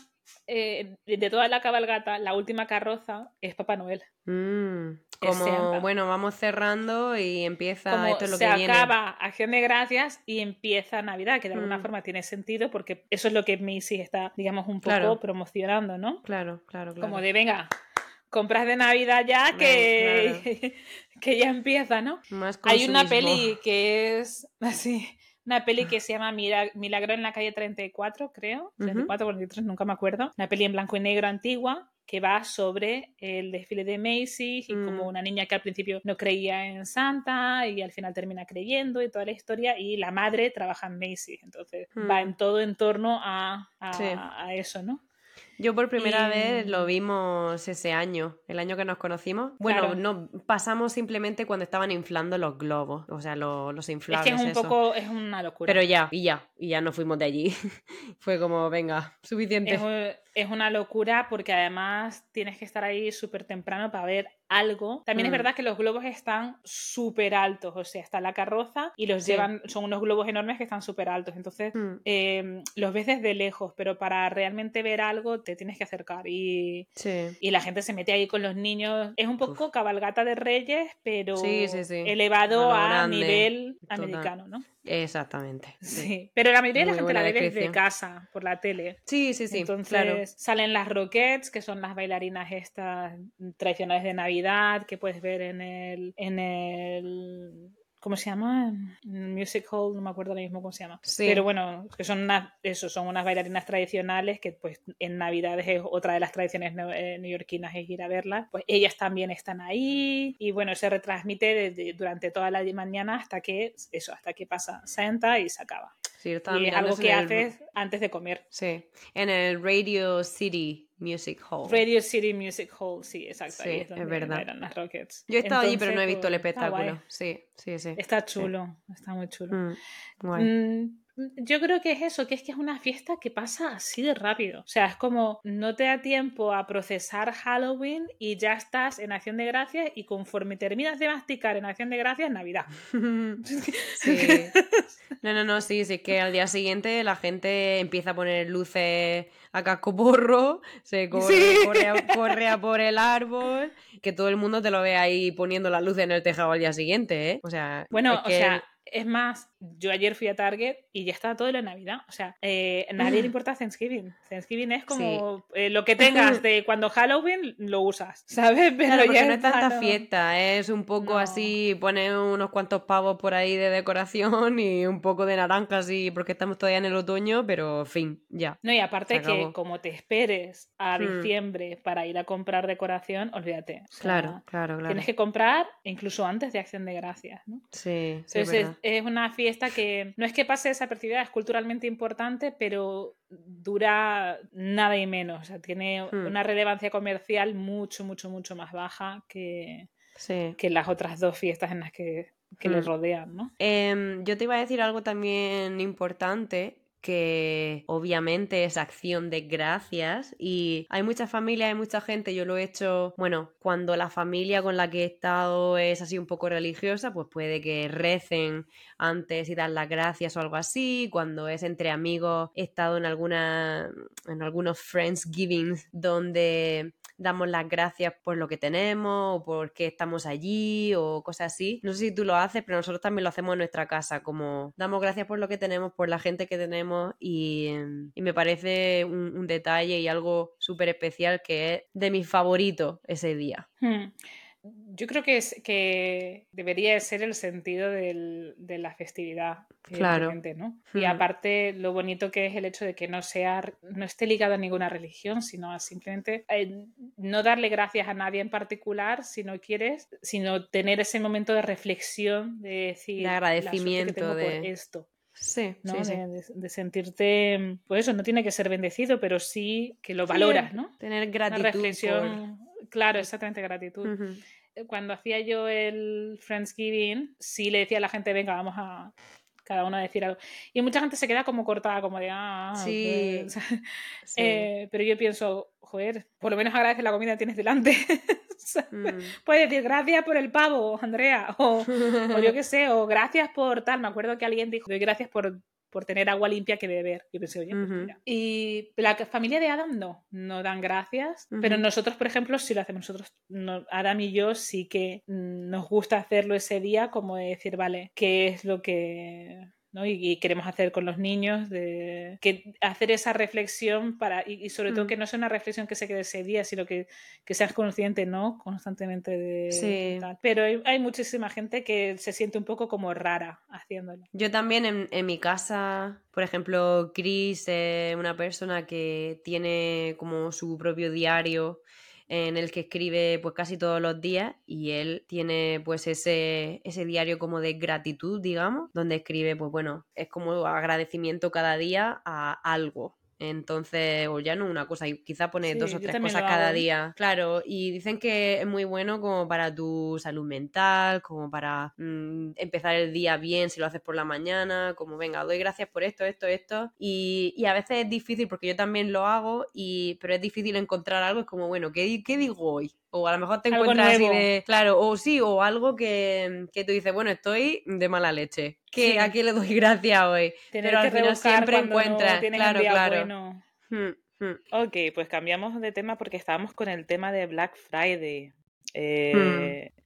eh, de toda la cabalgata, la última carroza es Papá Noel. Mm. Como, bueno, vamos cerrando y empieza esto es lo se que viene. acaba Acción de Gracias y empieza Navidad, que de alguna mm. forma tiene sentido porque eso es lo que Macy está, digamos, un poco promocionando, ¿no? Claro, claro, claro. Como de, venga, compras de Navidad ya que, que ya empieza, ¿no? Hay una peli que es así, una peli que se llama Milagro en la calle 34, creo, 34, 43, nunca me acuerdo, una peli en blanco y negro antigua que va sobre el desfile de Macy's y como mm. una niña que al principio no creía en Santa y al final termina creyendo y toda la historia y la madre trabaja en Macy's, entonces va mm. en todo en torno a, a eso, ¿no? Yo por primera vez lo vimos ese año, el año que nos conocimos. Bueno, no pasamos simplemente cuando estaban inflando los globos, o sea, los, los inflables. Es que es un poco, es una locura. Pero ya, y ya, y ya nos fuimos de allí. Fue como, venga, suficiente. Es, es una locura porque además tienes que estar ahí súper temprano para ver algo. También es mm. verdad que los globos están súper altos, o sea, está la carroza y los llevan, son unos globos enormes que están súper altos, entonces mm. em, los ves desde lejos, pero para realmente ver algo te tienes que acercar y, y la gente se mete ahí con los niños. Es un poco cabalgata de reyes, pero elevado a, nivel americano, ¿no? Exactamente. Sí, pero la mayoría de la gente la ve desde casa, por la tele. Sí, sí, sí. Entonces salen las Rockets, que son las bailarinas estas tradicionales de Navidad que puedes ver en el, en el ¿Cómo se llama? Music Hall, no me acuerdo ahora mismo cómo se llama. Pero bueno, que son unas, eso, son unas bailarinas tradicionales que pues en Navidades es otra de las tradiciones eh, neoyorquinas es ir a verlas. Pues ellas también están ahí y bueno, se retransmite durante toda la mañana hasta que, eso, hasta que pasa Santa y se acaba. Sí, y es algo que haces antes de comer. Sí, en el Radio City Music Hall. Radio City Music Hall, sí, exacto. Sí, es, verdad. las Rockets. Yo he estado allí, pero no he visto el espectáculo. Sí, sí, sí. Está chulo, está muy chulo. Mm, mm, yo creo que es eso, que es que es una fiesta que pasa así de rápido. O sea, es como no te da tiempo a procesar Halloween y ya estás en Acción de Gracias y conforme terminas de masticar en Acción de Gracias, Navidad. sí. No, no, no, sí, sí, que al día siguiente la gente empieza a poner luces a casco porro, se corre, corre, a, por el árbol, que todo el mundo te lo ve ahí poniendo la luz en el tejado al día siguiente, ¿eh? O sea, bueno, o sea, es más, yo ayer fui a Target y ya estaba todo en la Navidad. O sea, eh, nadie le importa Thanksgiving. Thanksgiving es como eh, lo que tengas de cuando Halloween lo usas, ¿sabes? Pero ya no es tanta fiesta, es un poco así, pone unos cuantos pavos por ahí de decoración y un poco de naranjas y porque estamos todavía en el otoño, pero fin, ya. No, y aparte que como te esperes a hmm. diciembre para ir a comprar decoración, olvídate. claro, claro, claro. Tienes que comprar incluso antes de Acción de Gracias, ¿no? Sí, sí. Es una fiesta esta que no es que pase desapercibida, es culturalmente importante, pero dura nada y menos. O sea, tiene hmm. una relevancia comercial mucho, mucho, mucho más baja que, que las otras dos fiestas en las que, que le hmm. rodean, ¿no? Em, yo te iba a decir algo también importante que obviamente es acción de gracias y hay muchas familias, hay mucha gente, yo lo he hecho, bueno, cuando la familia con la que he estado es así un poco religiosa, pues puede que recen antes y dan las gracias o algo así, cuando es entre amigos he estado en alguna en algunos friendsgiving donde damos las gracias por lo que tenemos o porque estamos allí o cosas así. No sé si tú lo haces, pero nosotros también lo hacemos en nuestra casa, como damos gracias por lo que tenemos, por la gente que tenemos y, me parece un, detalle y algo súper especial que es de mis favoritos ese día. Hmm. Yo creo que, es, que debería ser el sentido del, de la festividad. Claro. ¿no? Y aparte, lo bonito que es el hecho de que no, sea, no esté ligado a ninguna religión, sino a simplemente eh, no darle gracias a nadie en particular si no quieres, sino tener ese momento de reflexión, de decir, de agradecimiento de... esto. Sí, ¿no? De, sentirte, pues eso, no tiene que ser bendecido, pero sí que lo valoras, ¿no? Tener gratitud. Una reflexión, claro, exactamente, gratitud. Eh, cuando hacía yo el Friendsgiving, sí le decía a la gente, venga, vamos a cada uno a decir algo. Y mucha gente se queda como cortada, como de, ah, sí. Eh, pero yo pienso, joder, por lo menos agradece la comida que tienes delante. Mm. Puedes decir gracias por el pavo, Andrea, o, o yo qué sé, o gracias por tal. Me acuerdo que alguien dijo, doy gracias por por tener agua limpia que beber. Y pensé, oye, pues mira. Y la familia de Adam no, no dan gracias, pero nosotros, por ejemplo, sí lo hacemos. Nosotros, Adam y yo sí que mm, nos gusta hacerlo ese día, como decir, vale, ¿qué es lo que y, queremos hacer con los niños, de, que hacer esa reflexión para, y, sobre todo mm. que no sea una reflexión que se quede ese día, sino que, que seas consciente, ¿no? Constantemente de sí. Pero hay, muchísima gente que se siente un poco como rara haciéndolo. Yo también en, en mi casa, por ejemplo, Chris es una persona que tiene como su propio diario en el que escribe pues casi todos los días y él tiene pues ese, ese diario como de gratitud, digamos, donde escribe pues bueno, es como agradecimiento cada día a algo, entonces, o ya no una cosa, quizá pone dos o tres cosas cada día. Claro, y dicen que es muy bueno como para tu salud mental, como para mm, empezar el día bien si lo haces por la mañana, como venga, doy gracias por esto, esto, esto. Y, y a veces es difícil porque yo también lo hago, y, pero es difícil encontrar algo, es como, bueno, ¿qué, qué digo hoy? O a lo mejor te encuentras así de. Claro, o sí, o algo que, que tú dices, bueno, estoy de mala leche. Que ¿A quién le doy gracias hoy? Pero al final siempre encuentras. claro, claro. Hmm, hmm. Ok, pues cambiamos de tema porque estábamos con el tema de Black Friday. Eh, hmm.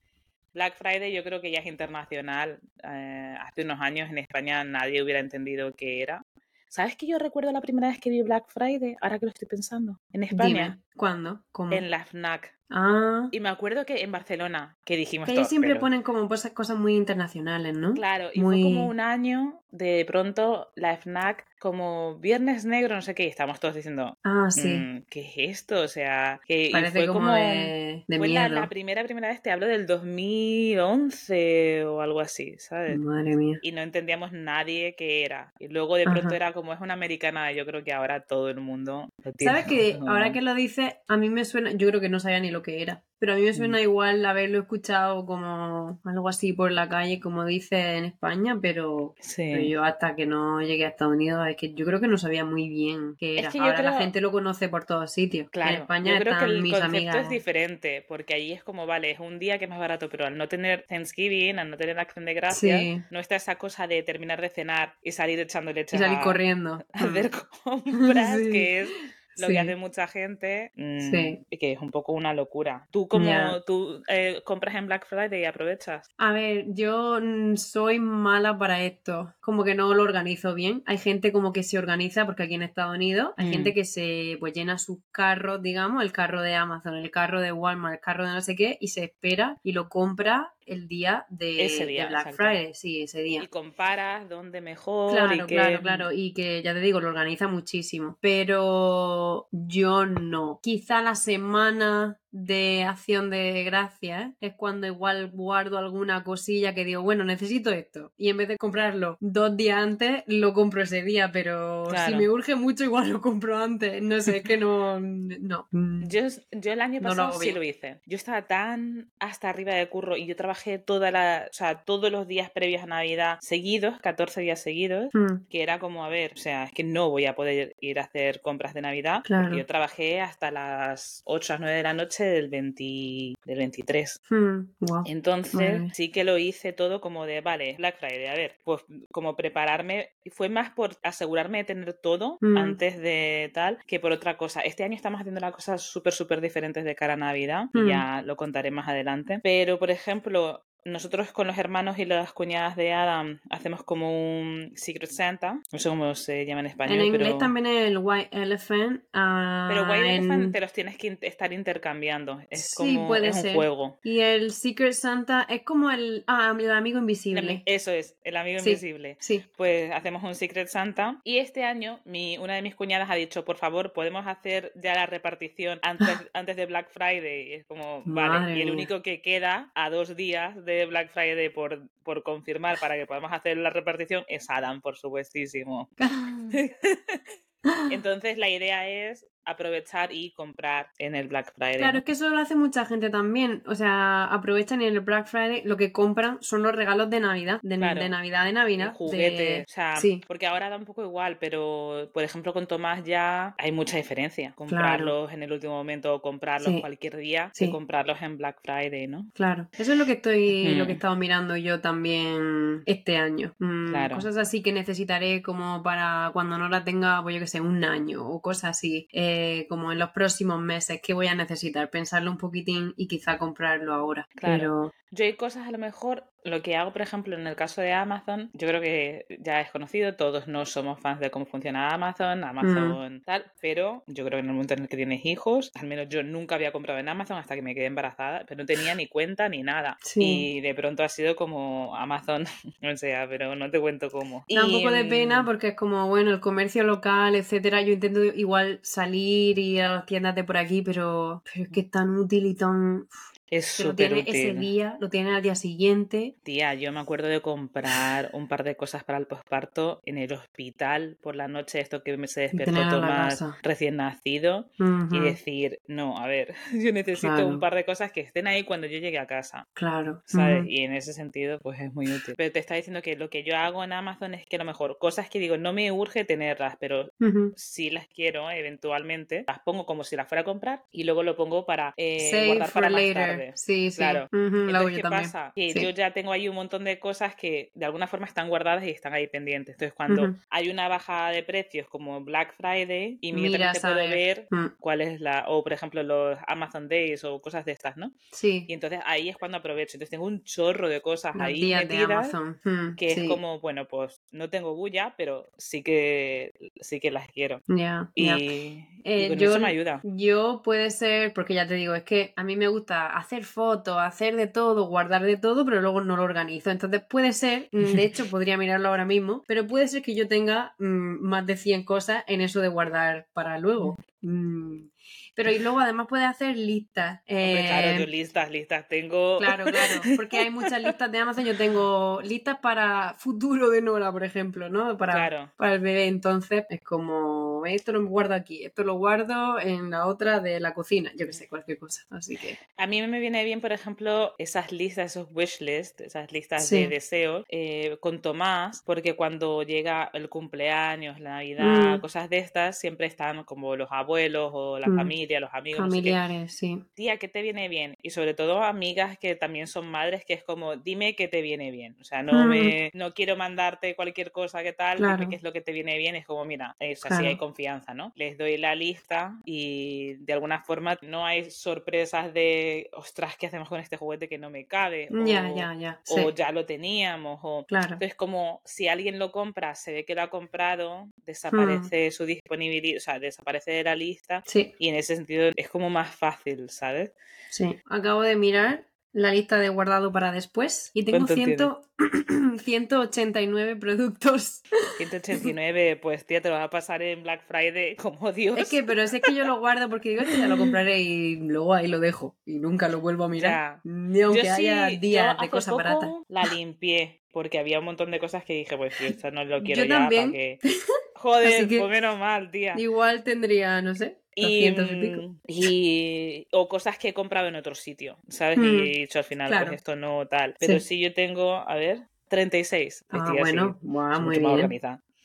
Black Friday yo creo que ya es internacional. Eh, hace unos años en España nadie hubiera entendido qué era. ¿Sabes que yo recuerdo la primera vez que vi Black Friday? Ahora que lo estoy pensando. En España. ¿Cuándo? ¿Cómo? En la FNAC. Ah. Y me acuerdo que en Barcelona, que dijimos. Que ahí siempre ponen como cosas muy internacionales, ¿no? Claro, y fue como un año de pronto la FNAC como Viernes Negro, no sé qué, y estamos todos diciendo, ah, sí. Mm, ¿qué es esto? O sea, que Parece fue como, de, fue la, primera, primera vez, te hablo del 2011 o algo así, ¿sabes? Madre mía. Y no entendíamos nadie qué era. Y luego de pronto era como es una americana, yo creo que ahora todo el mundo ¿Sabes que ahora que lo dices, a mí me suena, yo creo que no sabía ni lo que era. Pero a mí me suena mm. igual haberlo escuchado como algo así por la calle, como dice en España, pero, yo hasta que no llegué a Estados Unidos es que yo creo que no sabía muy bien qué era. Ahora la gente lo conoce por todos sitios. Claro, en España yo creo que el mis concepto es diferente, porque ahí es como, vale, es un día que es más barato, pero al no tener Thanksgiving, al no tener acción de gracias, no está esa cosa de terminar de cenar y salir echando leche. Y salir corriendo. A hacer compras, que es lo que hace mucha gente mm, y que es un poco una locura. ¿Tú como tú eh, compras en Black Friday y aprovechas? A ver, yo mm, soy mala para esto, como que no lo organizo bien. Hay gente como que se organiza porque aquí en Estados Unidos hay gente mm. que se pues llena sus carros, digamos, el carro de Amazon, el carro de Walmart, el carro de no sé qué y se espera y lo compra el día de, ese día, Black Friday, sí, ese día. Y comparas dónde mejor. Claro, claro, claro. Y que ya te digo, lo organiza muchísimo. Pero yo no. Quizá la semana de acción de gracias es cuando igual guardo alguna cosilla que digo, bueno, necesito esto. Y en vez de comprarlo dos días antes, lo compro ese día, pero si me urge mucho, igual lo compro antes. No sé, es que no. No. Yo, yo el año pasado sí lo hice. Yo estaba tan hasta arriba de curro y yo trabajé toda la, o sea, todos los días previos a Navidad seguidos, 14 días seguidos, hmm. que era como, a ver, o sea, es que no voy a poder ir a hacer compras de Navidad. Porque yo trabajé hasta las 8 a 9 de la noche del, 20, del 23. Hmm, Entonces sí que lo hice todo como de, vale, Black Friday, a ver, pues como prepararme, fue más por asegurarme de tener todo hmm. antes de tal que por otra cosa. Este año estamos haciendo las cosas súper, súper diferentes de cara a Navidad, hmm. ya lo contaré más adelante. Pero, por ejemplo, nosotros con los hermanos y las cuñadas de Adam hacemos como un Secret Santa, no sé cómo se llama en español. En inglés también el White Elephant. Uh, pero White Elephant te los tienes que estar intercambiando, es como puede un juego. Y el Secret Santa es como el, ah, el amigo invisible. Eso es, el amigo invisible. Sí. Pues hacemos un Secret Santa y este año mi, una de mis cuñadas ha dicho, por favor, podemos hacer ya la repartición antes, antes de Black Friday. Y es como, vale, y el único que queda a dos días de Black Friday por, por confirmar para que podamos hacer la repartición es Adam, por supuestísimo. Entonces la idea es aprovechar y comprar en el Black Friday. Claro, es que eso lo hace mucha gente también. O sea, aprovechan en el Black Friday, lo que compran son los regalos de Navidad, de, de Navidad, de Navidad. Juguetes, o sea, sí. porque ahora da un poco igual, pero por ejemplo con Tomás ya hay mucha diferencia. Comprarlos en el último momento o comprarlos cualquier día sí. comprarlos en Black Friday, ¿no? Claro, eso es lo que estoy, lo que he estado mirando yo también este año. Mm, claro. Cosas así que necesitaré como para cuando no la tenga, pues yo que sé, un año o cosas así, eh, como en los próximos meses, que voy a necesitar? Pensarlo un poquitín y quizá comprarlo ahora. Claro. Yo hay cosas a lo mejor, lo que hago, por ejemplo, en el caso de Amazon, yo creo que ya es conocido, todos no somos fans de cómo funciona Amazon, Amazon tal, pero yo creo que en el momento en el que tienes hijos, al menos yo nunca había comprado en Amazon hasta que me quedé embarazada, pero no tenía ni cuenta ni nada. Y de pronto ha sido como Amazon, o sea, pero no te cuento cómo. Da un poco de pena porque es como, bueno, el comercio local, etcétera, yo intento igual salir y ir a las tiendas de por aquí, pero, pero es que es tan útil y tan... Es súper útil. ese día, lo tiene al día siguiente. Tía, yo me acuerdo de comprar un par de cosas para el posparto en el hospital por la noche, esto que me se despertó Tomás recién nacido, y decir, no, a ver, yo necesito un par de cosas que estén ahí cuando yo llegue a casa. Claro. ¿Sabes? Y en ese sentido, pues es muy útil. Pero te está diciendo que lo que yo hago en Amazon es que a lo mejor cosas que digo, no me urge tenerlas, pero si las quiero eventualmente, las pongo como si las fuera a comprar y luego lo pongo para eh, guardar para más tarde. Sí, sí. Claro. Entonces, ¿qué pasa? Que yo ya tengo ahí un montón de cosas que de alguna forma están guardadas y están ahí pendientes. Entonces, cuando hay una bajada de precios como Black Friday, inmediatamente puedo ver mm. cuál es la, o por ejemplo los Amazon Days o cosas de estas, ¿no? Sí. Y entonces ahí es cuando aprovecho. Entonces tengo un chorro de cosas ahí metidas mm, que es como, bueno, pues no tengo bulla, pero sí que sí que las quiero. Ya. y, eh, con yo, eso me ayuda. Yo puede ser, porque ya te digo, es que a mí me gusta hacer fotos, hacer de todo, guardar de todo, pero luego no lo organizo. Entonces puede ser, mm, de hecho podría mirarlo ahora mismo, pero puede ser que yo tenga mm, más de 100 cosas en eso de guardar para luego. Mm. Pero y luego además puedes hacer listas. claro, yo eh, listas, listas tengo. Claro, claro, porque hay muchas listas de Amazon. Yo tengo listas para futuro de Nora, por ejemplo, ¿no? Para, para el bebé. Entonces es como, esto lo guardo aquí, esto lo guardo en la otra de la cocina, yo que sé, cualquier cosa. Así que. A mí me viene bien, por ejemplo, esas listas, esos wish lists, esas listas de deseos eh, con Tomás, porque cuando llega el cumpleaños, la Navidad, mm. cosas de estas, siempre están como los abuelos o la mm. familia a los amigos. Familiares, sí. Tía, ¿qué te viene bien? Y sobre todo amigas que también son madres, que es como, dime qué te viene bien. O sea, no, me, no quiero mandarte cualquier cosa que tal, dime qué es lo que te viene bien. Es como, mira, es así hay confianza, ¿no? Les doy la lista y de alguna forma no hay sorpresas de, ostras, ¿qué hacemos con este juguete que no me cabe? O, ya, ya, ya. O ya lo teníamos. O... Claro. Entonces, como si alguien lo compra, se ve que lo ha comprado, desaparece su disponibilidad, o sea, desaparece de la lista. Sí. Y en ese sentido es como más fácil, ¿sabes? Sí, acabo de mirar la lista de guardado para después y tengo 189 productos. 189, pues tía, te lo vas a pasar en Black Friday como Dios. Es que, pero es que yo lo guardo porque digo que ya lo compraré y luego ahí lo dejo y nunca lo vuelvo a mirar. Ni aunque haya días de cosa barata. La limpié porque había un montón de cosas que dije, pues esto no lo quiero ya también. Joder, pues menos mal, tía. Igual tendría, no sé, y, mm, y, o cosas que he comprado en otro sitio, ¿sabes? Y mm, he dicho al final, pues esto no tal. Pero sí. yo tengo, a ver, 36. Ah, bueno, muy bien.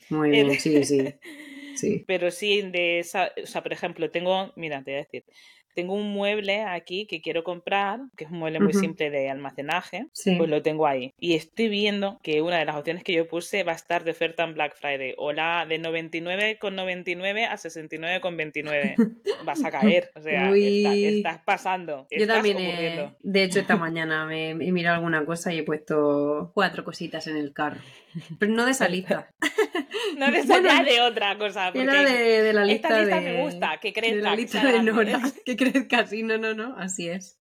Muy bien, sí, sí. sí. Pero sí, de esa, o sea, por ejemplo, tengo, mira, te voy a decir, tengo un mueble aquí que quiero comprar, que es un mueble muy simple de almacenaje, pues lo tengo ahí. Y estoy viendo que una de las opciones que yo puse va a estar de oferta en Black Friday, o la de 99,99 a 69,29. Vas a caer, o sea, estás pasando. yo también, de hecho, esta mañana me he mirado alguna cosa y he puesto cuatro cositas en el carro, pero no de esa lista. No de esa, de otra cosa. Era de, la lista esta lista de, me gusta, que crezca. De la lista de Nora, que crezca, sí, no, no, no, así es.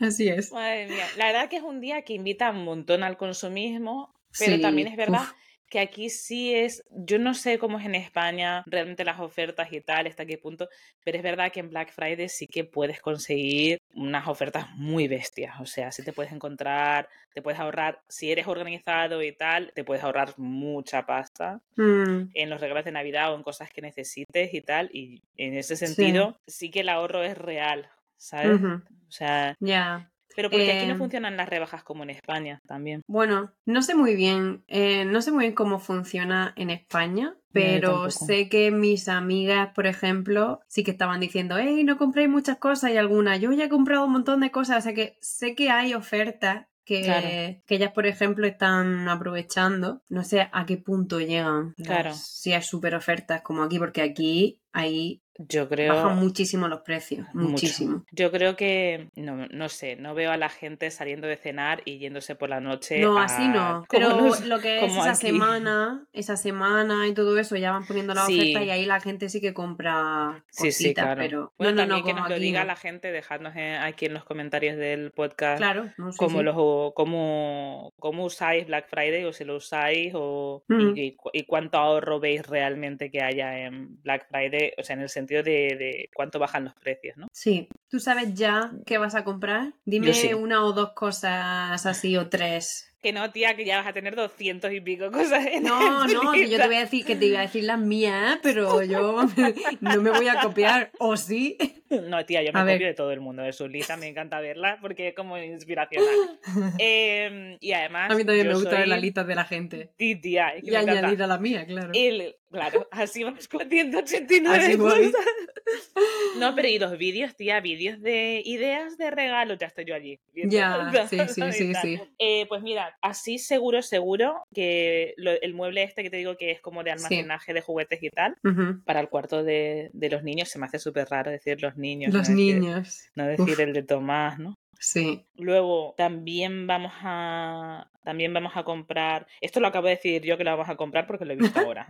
Así es. Madre mía. La verdad que es un día que invita un montón al consumismo, pero también es verdad que aquí sí es, yo no sé cómo es en España realmente las ofertas y tal, hasta qué punto, pero es verdad que en Black Friday sí que puedes conseguir unas ofertas muy bestias, o sea, sí te puedes encontrar, te puedes ahorrar, si eres organizado y tal, te puedes ahorrar mucha pasta Mm, en los regalos de Navidad o en cosas que necesites y tal, y en ese sentido sí, que el ahorro es real, ¿sabes? O sea, Ya. Pero porque aquí no Em, funcionan las rebajas como en España también. Bueno, no sé muy bien, eh, no sé muy bien cómo funciona en España, pero sé que mis amigas, por ejemplo, sí que estaban diciendo, hey, no compréis muchas cosas y algunas, yo ya he comprado un montón de cosas, o sea que sé que hay ofertas que, Claro. que ellas, por ejemplo, están aprovechando. No sé a qué punto llegan. las- Claro. si hay súper ofertas como aquí, porque aquí ahí Yo creo... bajan muchísimo los precios, Mucho. muchísimo. Yo creo que, no, no sé, no veo a la gente saliendo de cenar y yéndose por la noche. No, a- así no. Pero los- lo que es esa aquí. semana, esa semana y todo eso, ya van poniendo la Sí. oferta y ahí la gente sí que compra Sí, cositas, sí, claro. pero Bueno, no, no, también no, que nos lo diga no. la gente, dejadnos en- aquí en los comentarios del podcast Claro, no, sí, cómo, sí. los, cómo, cómo usáis Black Friday o si lo usáis o, y- Mm. y, cu- y cuánto ahorro veis realmente que haya en Black Friday, o sea, en el sentido de, de cuánto bajan los precios, ¿no? Sí. ¿Tú sabes ya qué vas a comprar? Dime sí. una o dos cosas así o tres. Que no, tía, que ya vas a tener doscientos y pico cosas en No, no, que yo te voy a decir que te iba a decir las mías, pero yo no me voy a copiar, ¿o sí? No, tía, yo me A ver. copio de todo el mundo de sus listas, me encanta verlas porque es como inspiracional. Em, y además. A mí también me gusta ver las listas de la gente. Sí, tía, es que Y añadir a la mía, claro. El- claro, así vamos con 189 Así voy. cosas. No, pero y los vídeos, tía, vídeos de ideas de regalo, ya estoy yo allí. Ya, sí, sí, sí, sí. Eh, pues mira, así seguro, seguro que lo- el mueble este que te digo que es como de Sí. almacenaje de juguetes y tal, para el cuarto de, de los niños se me hace súper raro decir los niños. Los no decir- niños. no decir Uf. el de Tomás, ¿no? Sí. Luego también vamos a también vamos a comprar. Esto lo acabo de decir yo que lo vamos a comprar porque lo he visto ahora.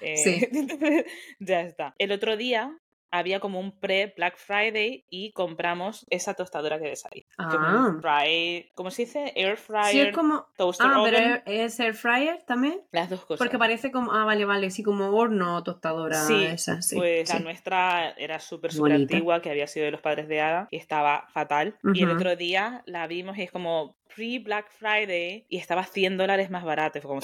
Eh, Sí. ya está. El otro día había como un pre Black Friday y compramos esa tostadora que ves ahí. Como Ah. un fry, ¿cómo se dice? Air fryer, Sí, es como. toaster Ah, oven. pero es air fryer también. Las dos cosas. Porque parece como. Ah, vale, vale. Sí, como horno o tostadora. Sí, esa, sí. Pues la nuestra era súper, súper antigua, que había sido de los padres de Ada, y estaba fatal. Y el otro día la vimos y es como pre-Black Friday y estaba 100 dólares más barata. Y Fue como.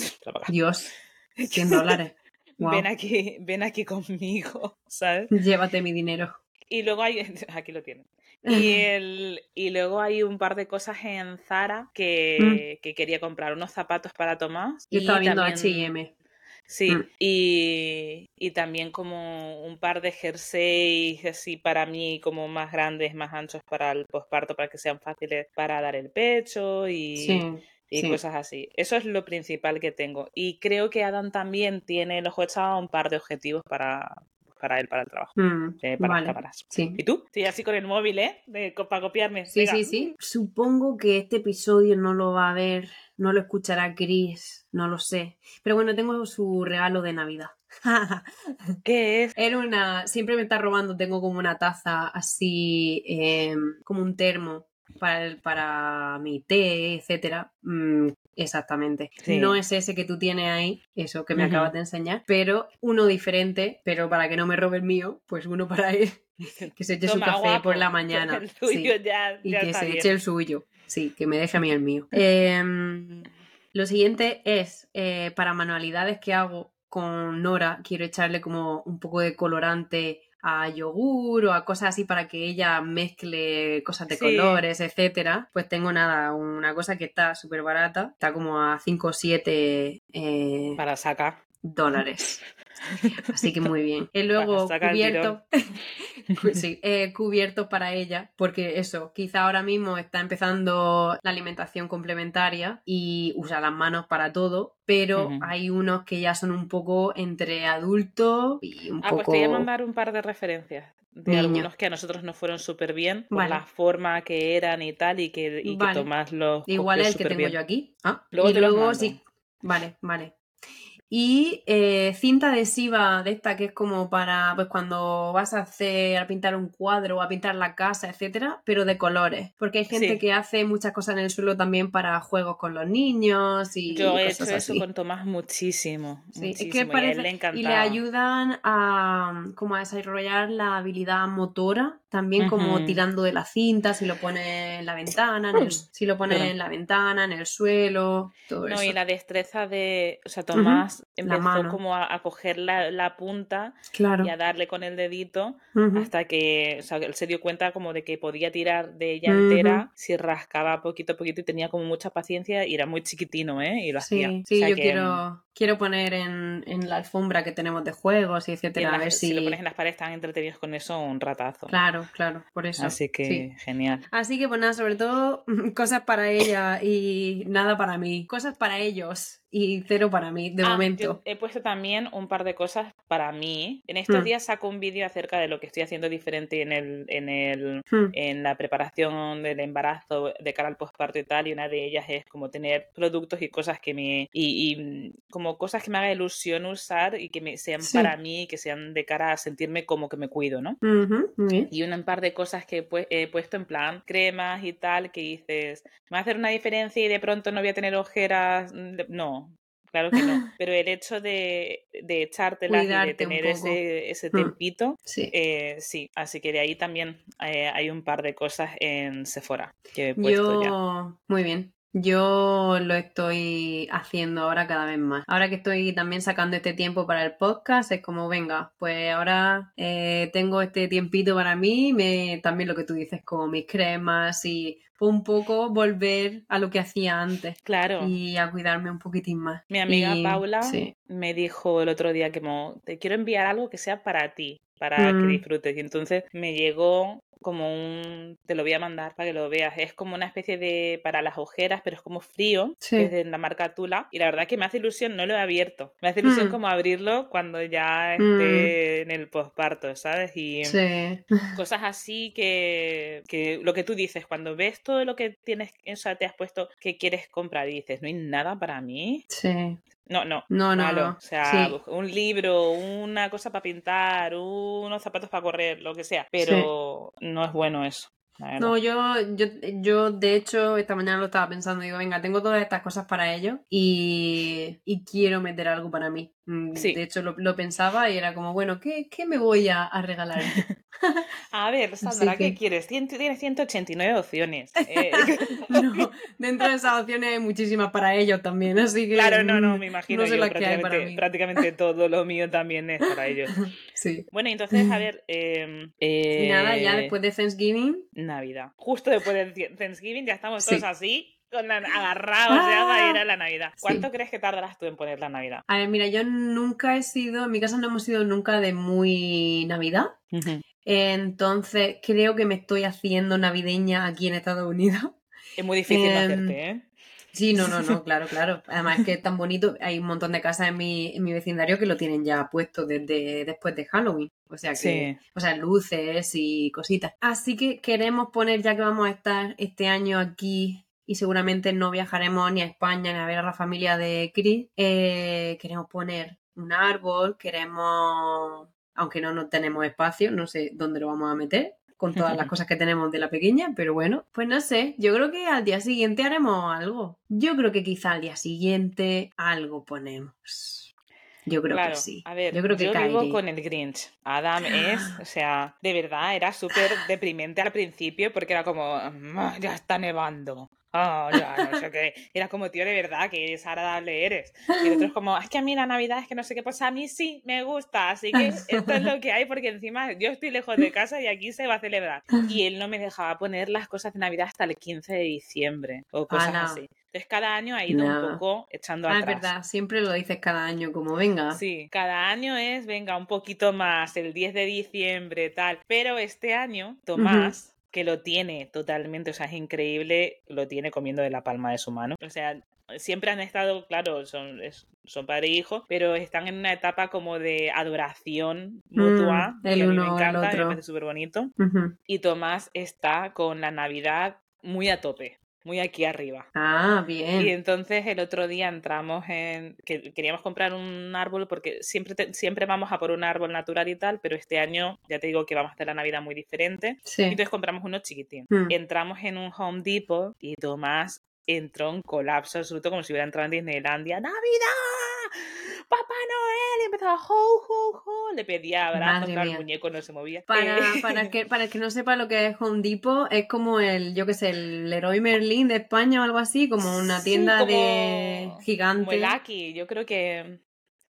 Dios. 100 dólares. Wow. ven aquí, ven aquí conmigo, ¿sabes? Llévate mi dinero. Y luego hay, aquí lo tienen. Y, el, y luego hay un par de cosas en Zara que, que quería comprar, unos zapatos para Tomás. Mm. Yo y estaba viendo también- HM. Sí, Mm. y, y también como un par de jerseys así para mí, como más grandes, más anchos para el posparto, para que sean fáciles para dar el pecho y, Sí. Y sí. cosas así. Eso es lo principal que tengo. Y creo que Adam también tiene el ojo echado un par de objetivos para, para él, para el trabajo, Mm, eh, para vale. las cámaras. Sí. ¿Y tú? Sí, así con el móvil, ¿eh? De, para copiarme. Sí, Venga. sí, sí. Supongo que este episodio no lo va a ver, no lo escuchará Chris, no lo sé. Pero bueno, tengo su regalo de Navidad. ¿Qué es? Era una. Siempre me está robando, tengo como una taza así, em, como un termo para, el- para mi té, etcétera. Mm, exactamente. Sí. No es ese que tú tienes ahí, eso que me acabas de enseñar, pero uno diferente, pero para que no me robe el mío, pues uno para él, que se eche su café guapo, por la mañana. El Sí tuyo ya, y que se bien. eche el suyo. Sí, que me deje a mí el mío. Em, lo siguiente es, eh, para manualidades que hago con Nora, quiero echarle como un poco de colorante a yogur o a cosas así para que ella mezcle cosas de Sí. colores, etcétera. Pues tengo nada, una cosa que está súper barata, está como a 5 o 7 eh, Para sacar. Dólares. Así que muy bien. Y luego cubierto. Cu- sí, eh, cubiertos para ella, porque eso, quizá ahora mismo está empezando la alimentación complementaria y usa las manos para todo, pero hay unos que ya son un poco entre adultos y un Ah, pues poco... te voy a mandar un par de referencias de Niño. algunos que a nosotros nos fueron súper bien por Vale. la forma que eran y tal y que, y que Vale. Tomás los Igual el que tengo yo aquí. Ah, Luego y luego sí. Vale, vale. Y eh, cinta adhesiva de esta que es como para pues cuando vas a hacer a pintar un cuadro o a pintar la casa, etcétera, pero de colores, porque hay gente que hace muchas cosas en el suelo también para juegos con los niños y yo he hecho eso con Tomás muchísimo, sí, es que parece, y, le y le ayudan a como a desarrollar la habilidad motora también como tirando de la cinta, si lo pone en la ventana, si lo pone en la ventana, en el suelo, todo no, y la destreza de, o sea, Tomás empezó como a, coger la, punta y a darle con el dedito hasta que, o sea, él se dio cuenta como de que podía tirar de ella entera si rascaba poquito a poquito y tenía como mucha paciencia y era muy chiquitino, ¿eh? Y lo hacía. Sí, yo quiero, quiero poner en, la alfombra que tenemos de juegos y etcétera, a ver si... si... lo pones en las paredes están entretenidos con eso un ratazo. Claro, claro, por eso. Así que genial. Así que pues nada, sobre todo cosas para ella y nada para mí. Cosas para ellos y cero para mí, de ah, momento. he puesto también un par de cosas para mí. En estos hmm. días saco un vídeo acerca de lo que estoy haciendo diferente en el, en el hmm. en la preparación del embarazo de cara al posparto y tal. Y una de ellas es como tener productos y cosas que me. y, mm, como cosas que me haga ilusión usar y que me sean para mí, que sean de cara a sentirme como que me cuido, ¿no? Y un par de cosas que he puesto en plan cremas y tal, que dices, ¿me va a hacer una diferencia y de pronto no voy a tener ojeras? Mm, no, claro que no. Pero el hecho de, de echártelas y de tener ese, ese hmm. tempito, sí. Eh, sí. Así que de ahí también eh, hay un par de cosas en Sephora que he puesto Yo... Muy bien. Yo lo estoy haciendo ahora cada vez más. Ahora que estoy también sacando este tiempo para el podcast, es como, venga, pues ahora eh, tengo este tiempito para mí, me, también lo que tú dices, como mis cremas y un poco volver a lo que hacía antes. Claro. Y a cuidarme un poquitín más. Mi amiga Paula me dijo el otro día que te quiero enviar algo que sea para ti para que mm. disfrutes. Y entonces me llegó como un, te lo voy a mandar para que lo veas, es como una especie de, para las ojeras, pero es como frío, es de la marca Tula, y la verdad que me hace ilusión, no lo he abierto, me hace ilusión mm. como abrirlo cuando ya esté mm. en el posparto, ¿sabes? Y cosas así que, que lo que tú dices, cuando ves todo lo que tienes, o sea, te has puesto que quieres comprar y dices, no hay nada para mí. Sí. No, no. No, no. O sea, un libro, una cosa para pintar, unos zapatos para correr, lo que sea. Pero no es bueno eso. No, yo, yo, yo de hecho esta mañana lo estaba pensando, digo, venga, tengo todas estas cosas para ellos y, y quiero meter algo para mí. Mm, de hecho lo, pensaba y era como, bueno, ¿qué, qué me voy a, regalar? a ver, Sandra, ¿qué quieres? Tienes 189 opciones. Eh. no, dentro de esas opciones hay muchísimas para ellos también, así que... Claro, no, no, me imagino. No sé las que hay para mí. prácticamente todo lo mío también es para ellos. Sí. Bueno, entonces, a ver... Em, y nada, ya eh, después de Thanksgiving... Navidad. Justo después de Thanksgiving ya estamos todos así con agarrados ya para ir a la Navidad. ¿Cuánto crees que tardarás tú en poner la Navidad? A ver, mira, yo nunca he sido, en mi casa no hemos sido nunca de muy Navidad. Entonces creo que me estoy haciendo navideña aquí en Estados Unidos. Es muy difícil em, hacerte, ¿eh? Sí, no, no, no, claro, claro. Además es que es tan bonito, hay un montón de casas en mi, en mi vecindario que lo tienen ya puesto desde después de Halloween. O sea que, o sea, luces y cositas. Así que queremos poner, ya que vamos a estar este año aquí y seguramente no viajaremos ni a España ni a ver a la familia de Chris. Eh, queremos poner un árbol, queremos, aunque no, no tenemos espacio, no sé dónde lo vamos a meter con todas las cosas que tenemos de la pequeña, pero bueno, pues no sé, yo creo que al día siguiente haremos algo. Yo creo que quizá al día siguiente algo ponemos. Yo creo que sí. A ver, yo creo que yo vivo con el Grinch. Adam es, o sea, de verdad, era súper deprimente al principio porque era como, ya está nevando oh, ya, no sé qué. Era como, tío, de verdad, que desagradable eres. Y otros como, es que a mí la Navidad es que no sé qué pasa, a mí sí me gusta, así que esto es lo que hay, porque encima yo estoy lejos de casa y aquí se va a celebrar. Y él no me dejaba poner las cosas de Navidad hasta el 15 de diciembre o cosas así. Entonces cada año ha ido un poco echando atrás. Ah, es verdad, siempre lo dices cada año, como venga. Sí, cada año es, venga, un poquito más, el 10 de diciembre, tal. Pero este año, Tomás que lo tiene totalmente, o sea, es increíble, lo tiene comiendo de la palma de su mano. O sea, siempre han estado, claro, son, son padre e hijo, pero están en una etapa como de adoración mutua. Mm, el a mí me encanta, me parece súper bonito. Y Tomás está con la Navidad muy a tope. Muy aquí arriba. Ah, bien. Y entonces el otro día entramos en que queríamos comprar un árbol porque siempre siempre vamos a por un árbol natural y tal, pero este año ya te digo que vamos a hacer la Navidad muy diferente. Sí. Entonces compramos uno chiquitín. Mm. Entramos en un Home Depot y Tomás entró en colapso absoluto como si hubiera entrado en Disneylandia. ¡Navidad! ¡Papá Noel! Y empezaba ho, ho, ho. Le pedía abrazos, claro, el muñeco no se movía. Para, para, el que, para el que no sepa lo que es Home Depot, es como el, yo qué sé, el Leroy Merlin de España o algo así, como una Sí, tienda como- de Como gigante. el Aki, yo creo que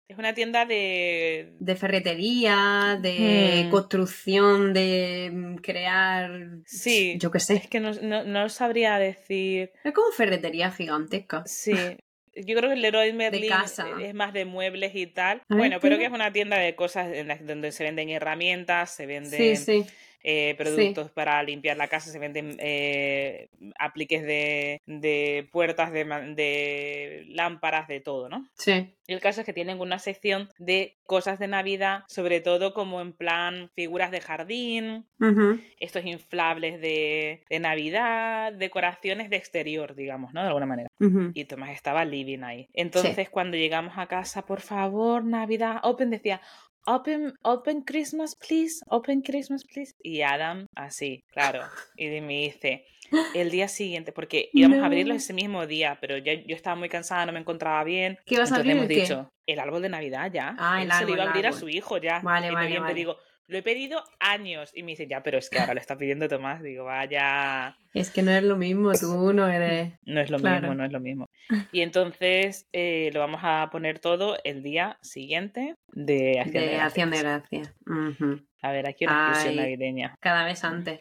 es una tienda de... de ferretería, de Hmm. construcción, de crear. Sí. Yo qué Es sé. que no, no, no sabría decir... Es como ferretería gigantesca. Sí. Yo creo que el Leroy Merlin casa. es más de muebles y tal. Bueno, pero que es una tienda de cosas en las- donde se venden herramientas, se venden Sí, sí. Eh, productos para limpiar la casa, se venden eh, apliques de, de puertas, de, de lámparas, de todo, ¿no? Sí. Y el caso es que tienen una sección de cosas de Navidad, sobre todo como en plan figuras de jardín, estos inflables de, de Navidad, decoraciones de exterior, digamos, ¿no? De alguna manera. Y Tomás estaba living ahí. Entonces, cuando llegamos a casa, por favor, Navidad, Open decía, Open, open Christmas, please, open Christmas, please. Y Adam, así, claro. Y me dice, el día siguiente, porque íbamos No. a abrirlo ese mismo día, pero yo, yo estaba muy cansada, no me encontraba bien. ¿Qué vas a Entonces abrir, hemos qué? dicho, el árbol de Navidad ya. Ah, Él el se lo iba árbol, a abrir a árbol. su hijo ya. Vale, en vale, noviembre. vale. Digo, lo he pedido años. Y me dice, ya, pero es que ahora lo está pidiendo Tomás. Digo, vaya. Es que no es lo mismo, tú no eres. No es lo Claro. mismo, no es lo mismo. Y entonces eh, lo vamos a poner todo el día siguiente de Acción de, De acción de Gracias. A ver, aquí una exclusión Ay. navideña. Cada vez antes.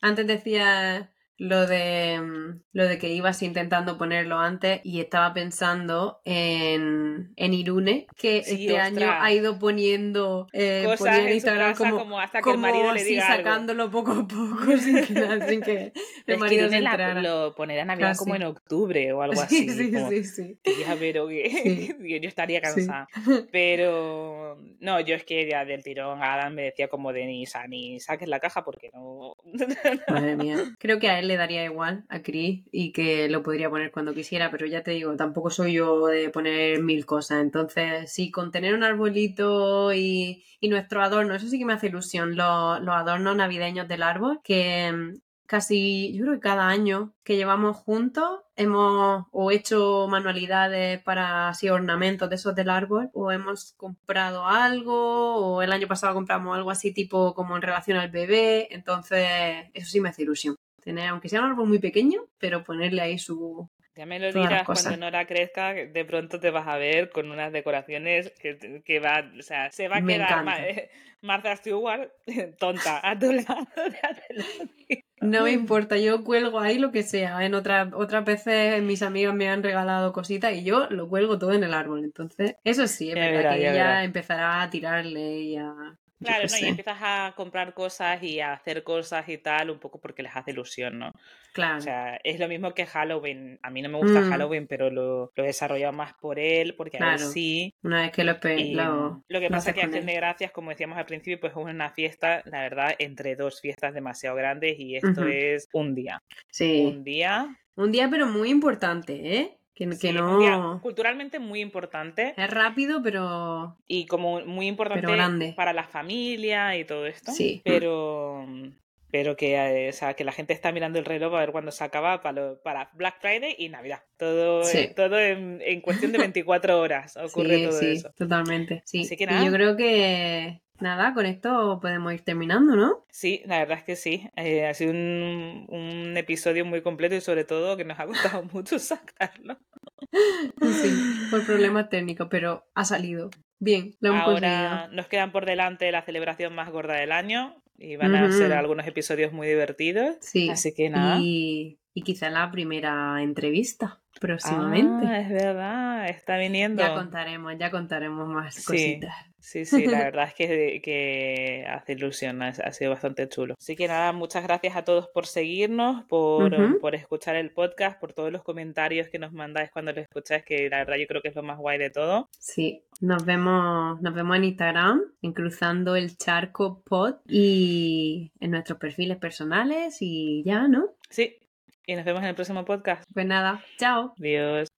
Antes decía lo de mm, lo de que ibas intentando ponerlo antes y estaba pensando en, en Irune, que Sí, este ostras. año ha ido poniendo eh, Cosas en Instagram como, como hasta que el como marido le sí, diga algo. sacándolo poco a poco sin que, sin que el es se la- lo ponerá Navidad Casi. como en octubre o algo Sí, así. sí, como, sí, sí. "Tía, pero que Sí. yo estaría Sí. cansada. Pero no, yo es que ya del tirón Adam me decía como de ni, sa- ni saques la caja porque no. Madre mía. Creo que a él le daría igual, a Chris, y que lo podría poner cuando quisiera, pero ya te digo, tampoco soy yo de poner mil cosas. Entonces, sí, con tener un arbolito y, nuestro adorno, eso sí que me hace ilusión, los, los adornos navideños del árbol, que mm, casi, yo creo que cada año que llevamos juntos hemos o hecho manualidades para así ornamentos de esos del árbol o hemos comprado algo o el año pasado compramos algo así tipo como en relación al bebé entonces eso sí me hace ilusión tener aunque sea un árbol muy pequeño pero ponerle ahí su Ya me lo dirás cuando Nora crezca, de pronto te vas a ver con unas decoraciones que, que va, o sea, se va a Me quedar encanta. Ma- eh, Martha Stewart tonta a tu lado no me importa yo cuelgo ahí lo que sea en otras otras veces mis amigas me han regalado cositas y yo lo cuelgo todo en el árbol entonces eso sí es verdad que ya ella empezará a tirarle y a Claro, ¿no? Y empiezas a comprar cosas y a hacer cosas y tal, un poco porque les hace ilusión, ¿no? claro O sea, es lo mismo que Halloween. A mí no me gusta Mm. Halloween, pero lo, lo he desarrollado más por él, porque a él Claro. sí. una vez que lo, Y lo, lo que pasa es que Acción de Gracias, como decíamos al principio, pues es una fiesta, la verdad, entre dos fiestas demasiado grandes y esto es un día. sí Un día, Un día, pero muy importante, ¿eh? Que, que sí, un no. culturalmente muy importante Es rápido, pero. y como muy importante Pero grande. para la familia y todo esto. Sí. Pero pero que, eh, o sea, que la gente está mirando el reloj a ver cuándo se acaba para, lo- para Black Friday y Navidad. Todo, Sí. eh, todo en, en cuestión de 24 horas ocurre sí, todo sí, eso. totalmente. Sí. Nada. yo creo que. Nada, con esto podemos ir terminando, ¿no? Sí, la verdad es que sí. Eh, ha sido un, un episodio muy completo y sobre todo que nos ha costado mucho sacarlo. Sí, por problemas técnicos, pero ha salido. Bien, lo hemos Ahora conseguido. nos quedan por delante la celebración más gorda del año y van a ser algunos episodios muy divertidos. Sí. Así que nada. Y, y quizá la primera entrevista próximamente. Ah, es verdad, está viniendo. ya contaremos, ya contaremos más Sí. cositas. Sí, sí, la verdad es que, que hace ilusión, ha, ha sido bastante chulo. Así que nada, muchas gracias a todos por seguirnos, por, por escuchar el podcast, por todos los comentarios que nos mandáis cuando lo escucháis, que la verdad yo creo que es lo más guay de todo. Sí, nos vemos, nos vemos en Instagram, en Cruzando el Charco Pod y en nuestros perfiles personales y ya, ¿no? Sí. y nos vemos en el próximo podcast. Pues nada, chao. Adiós.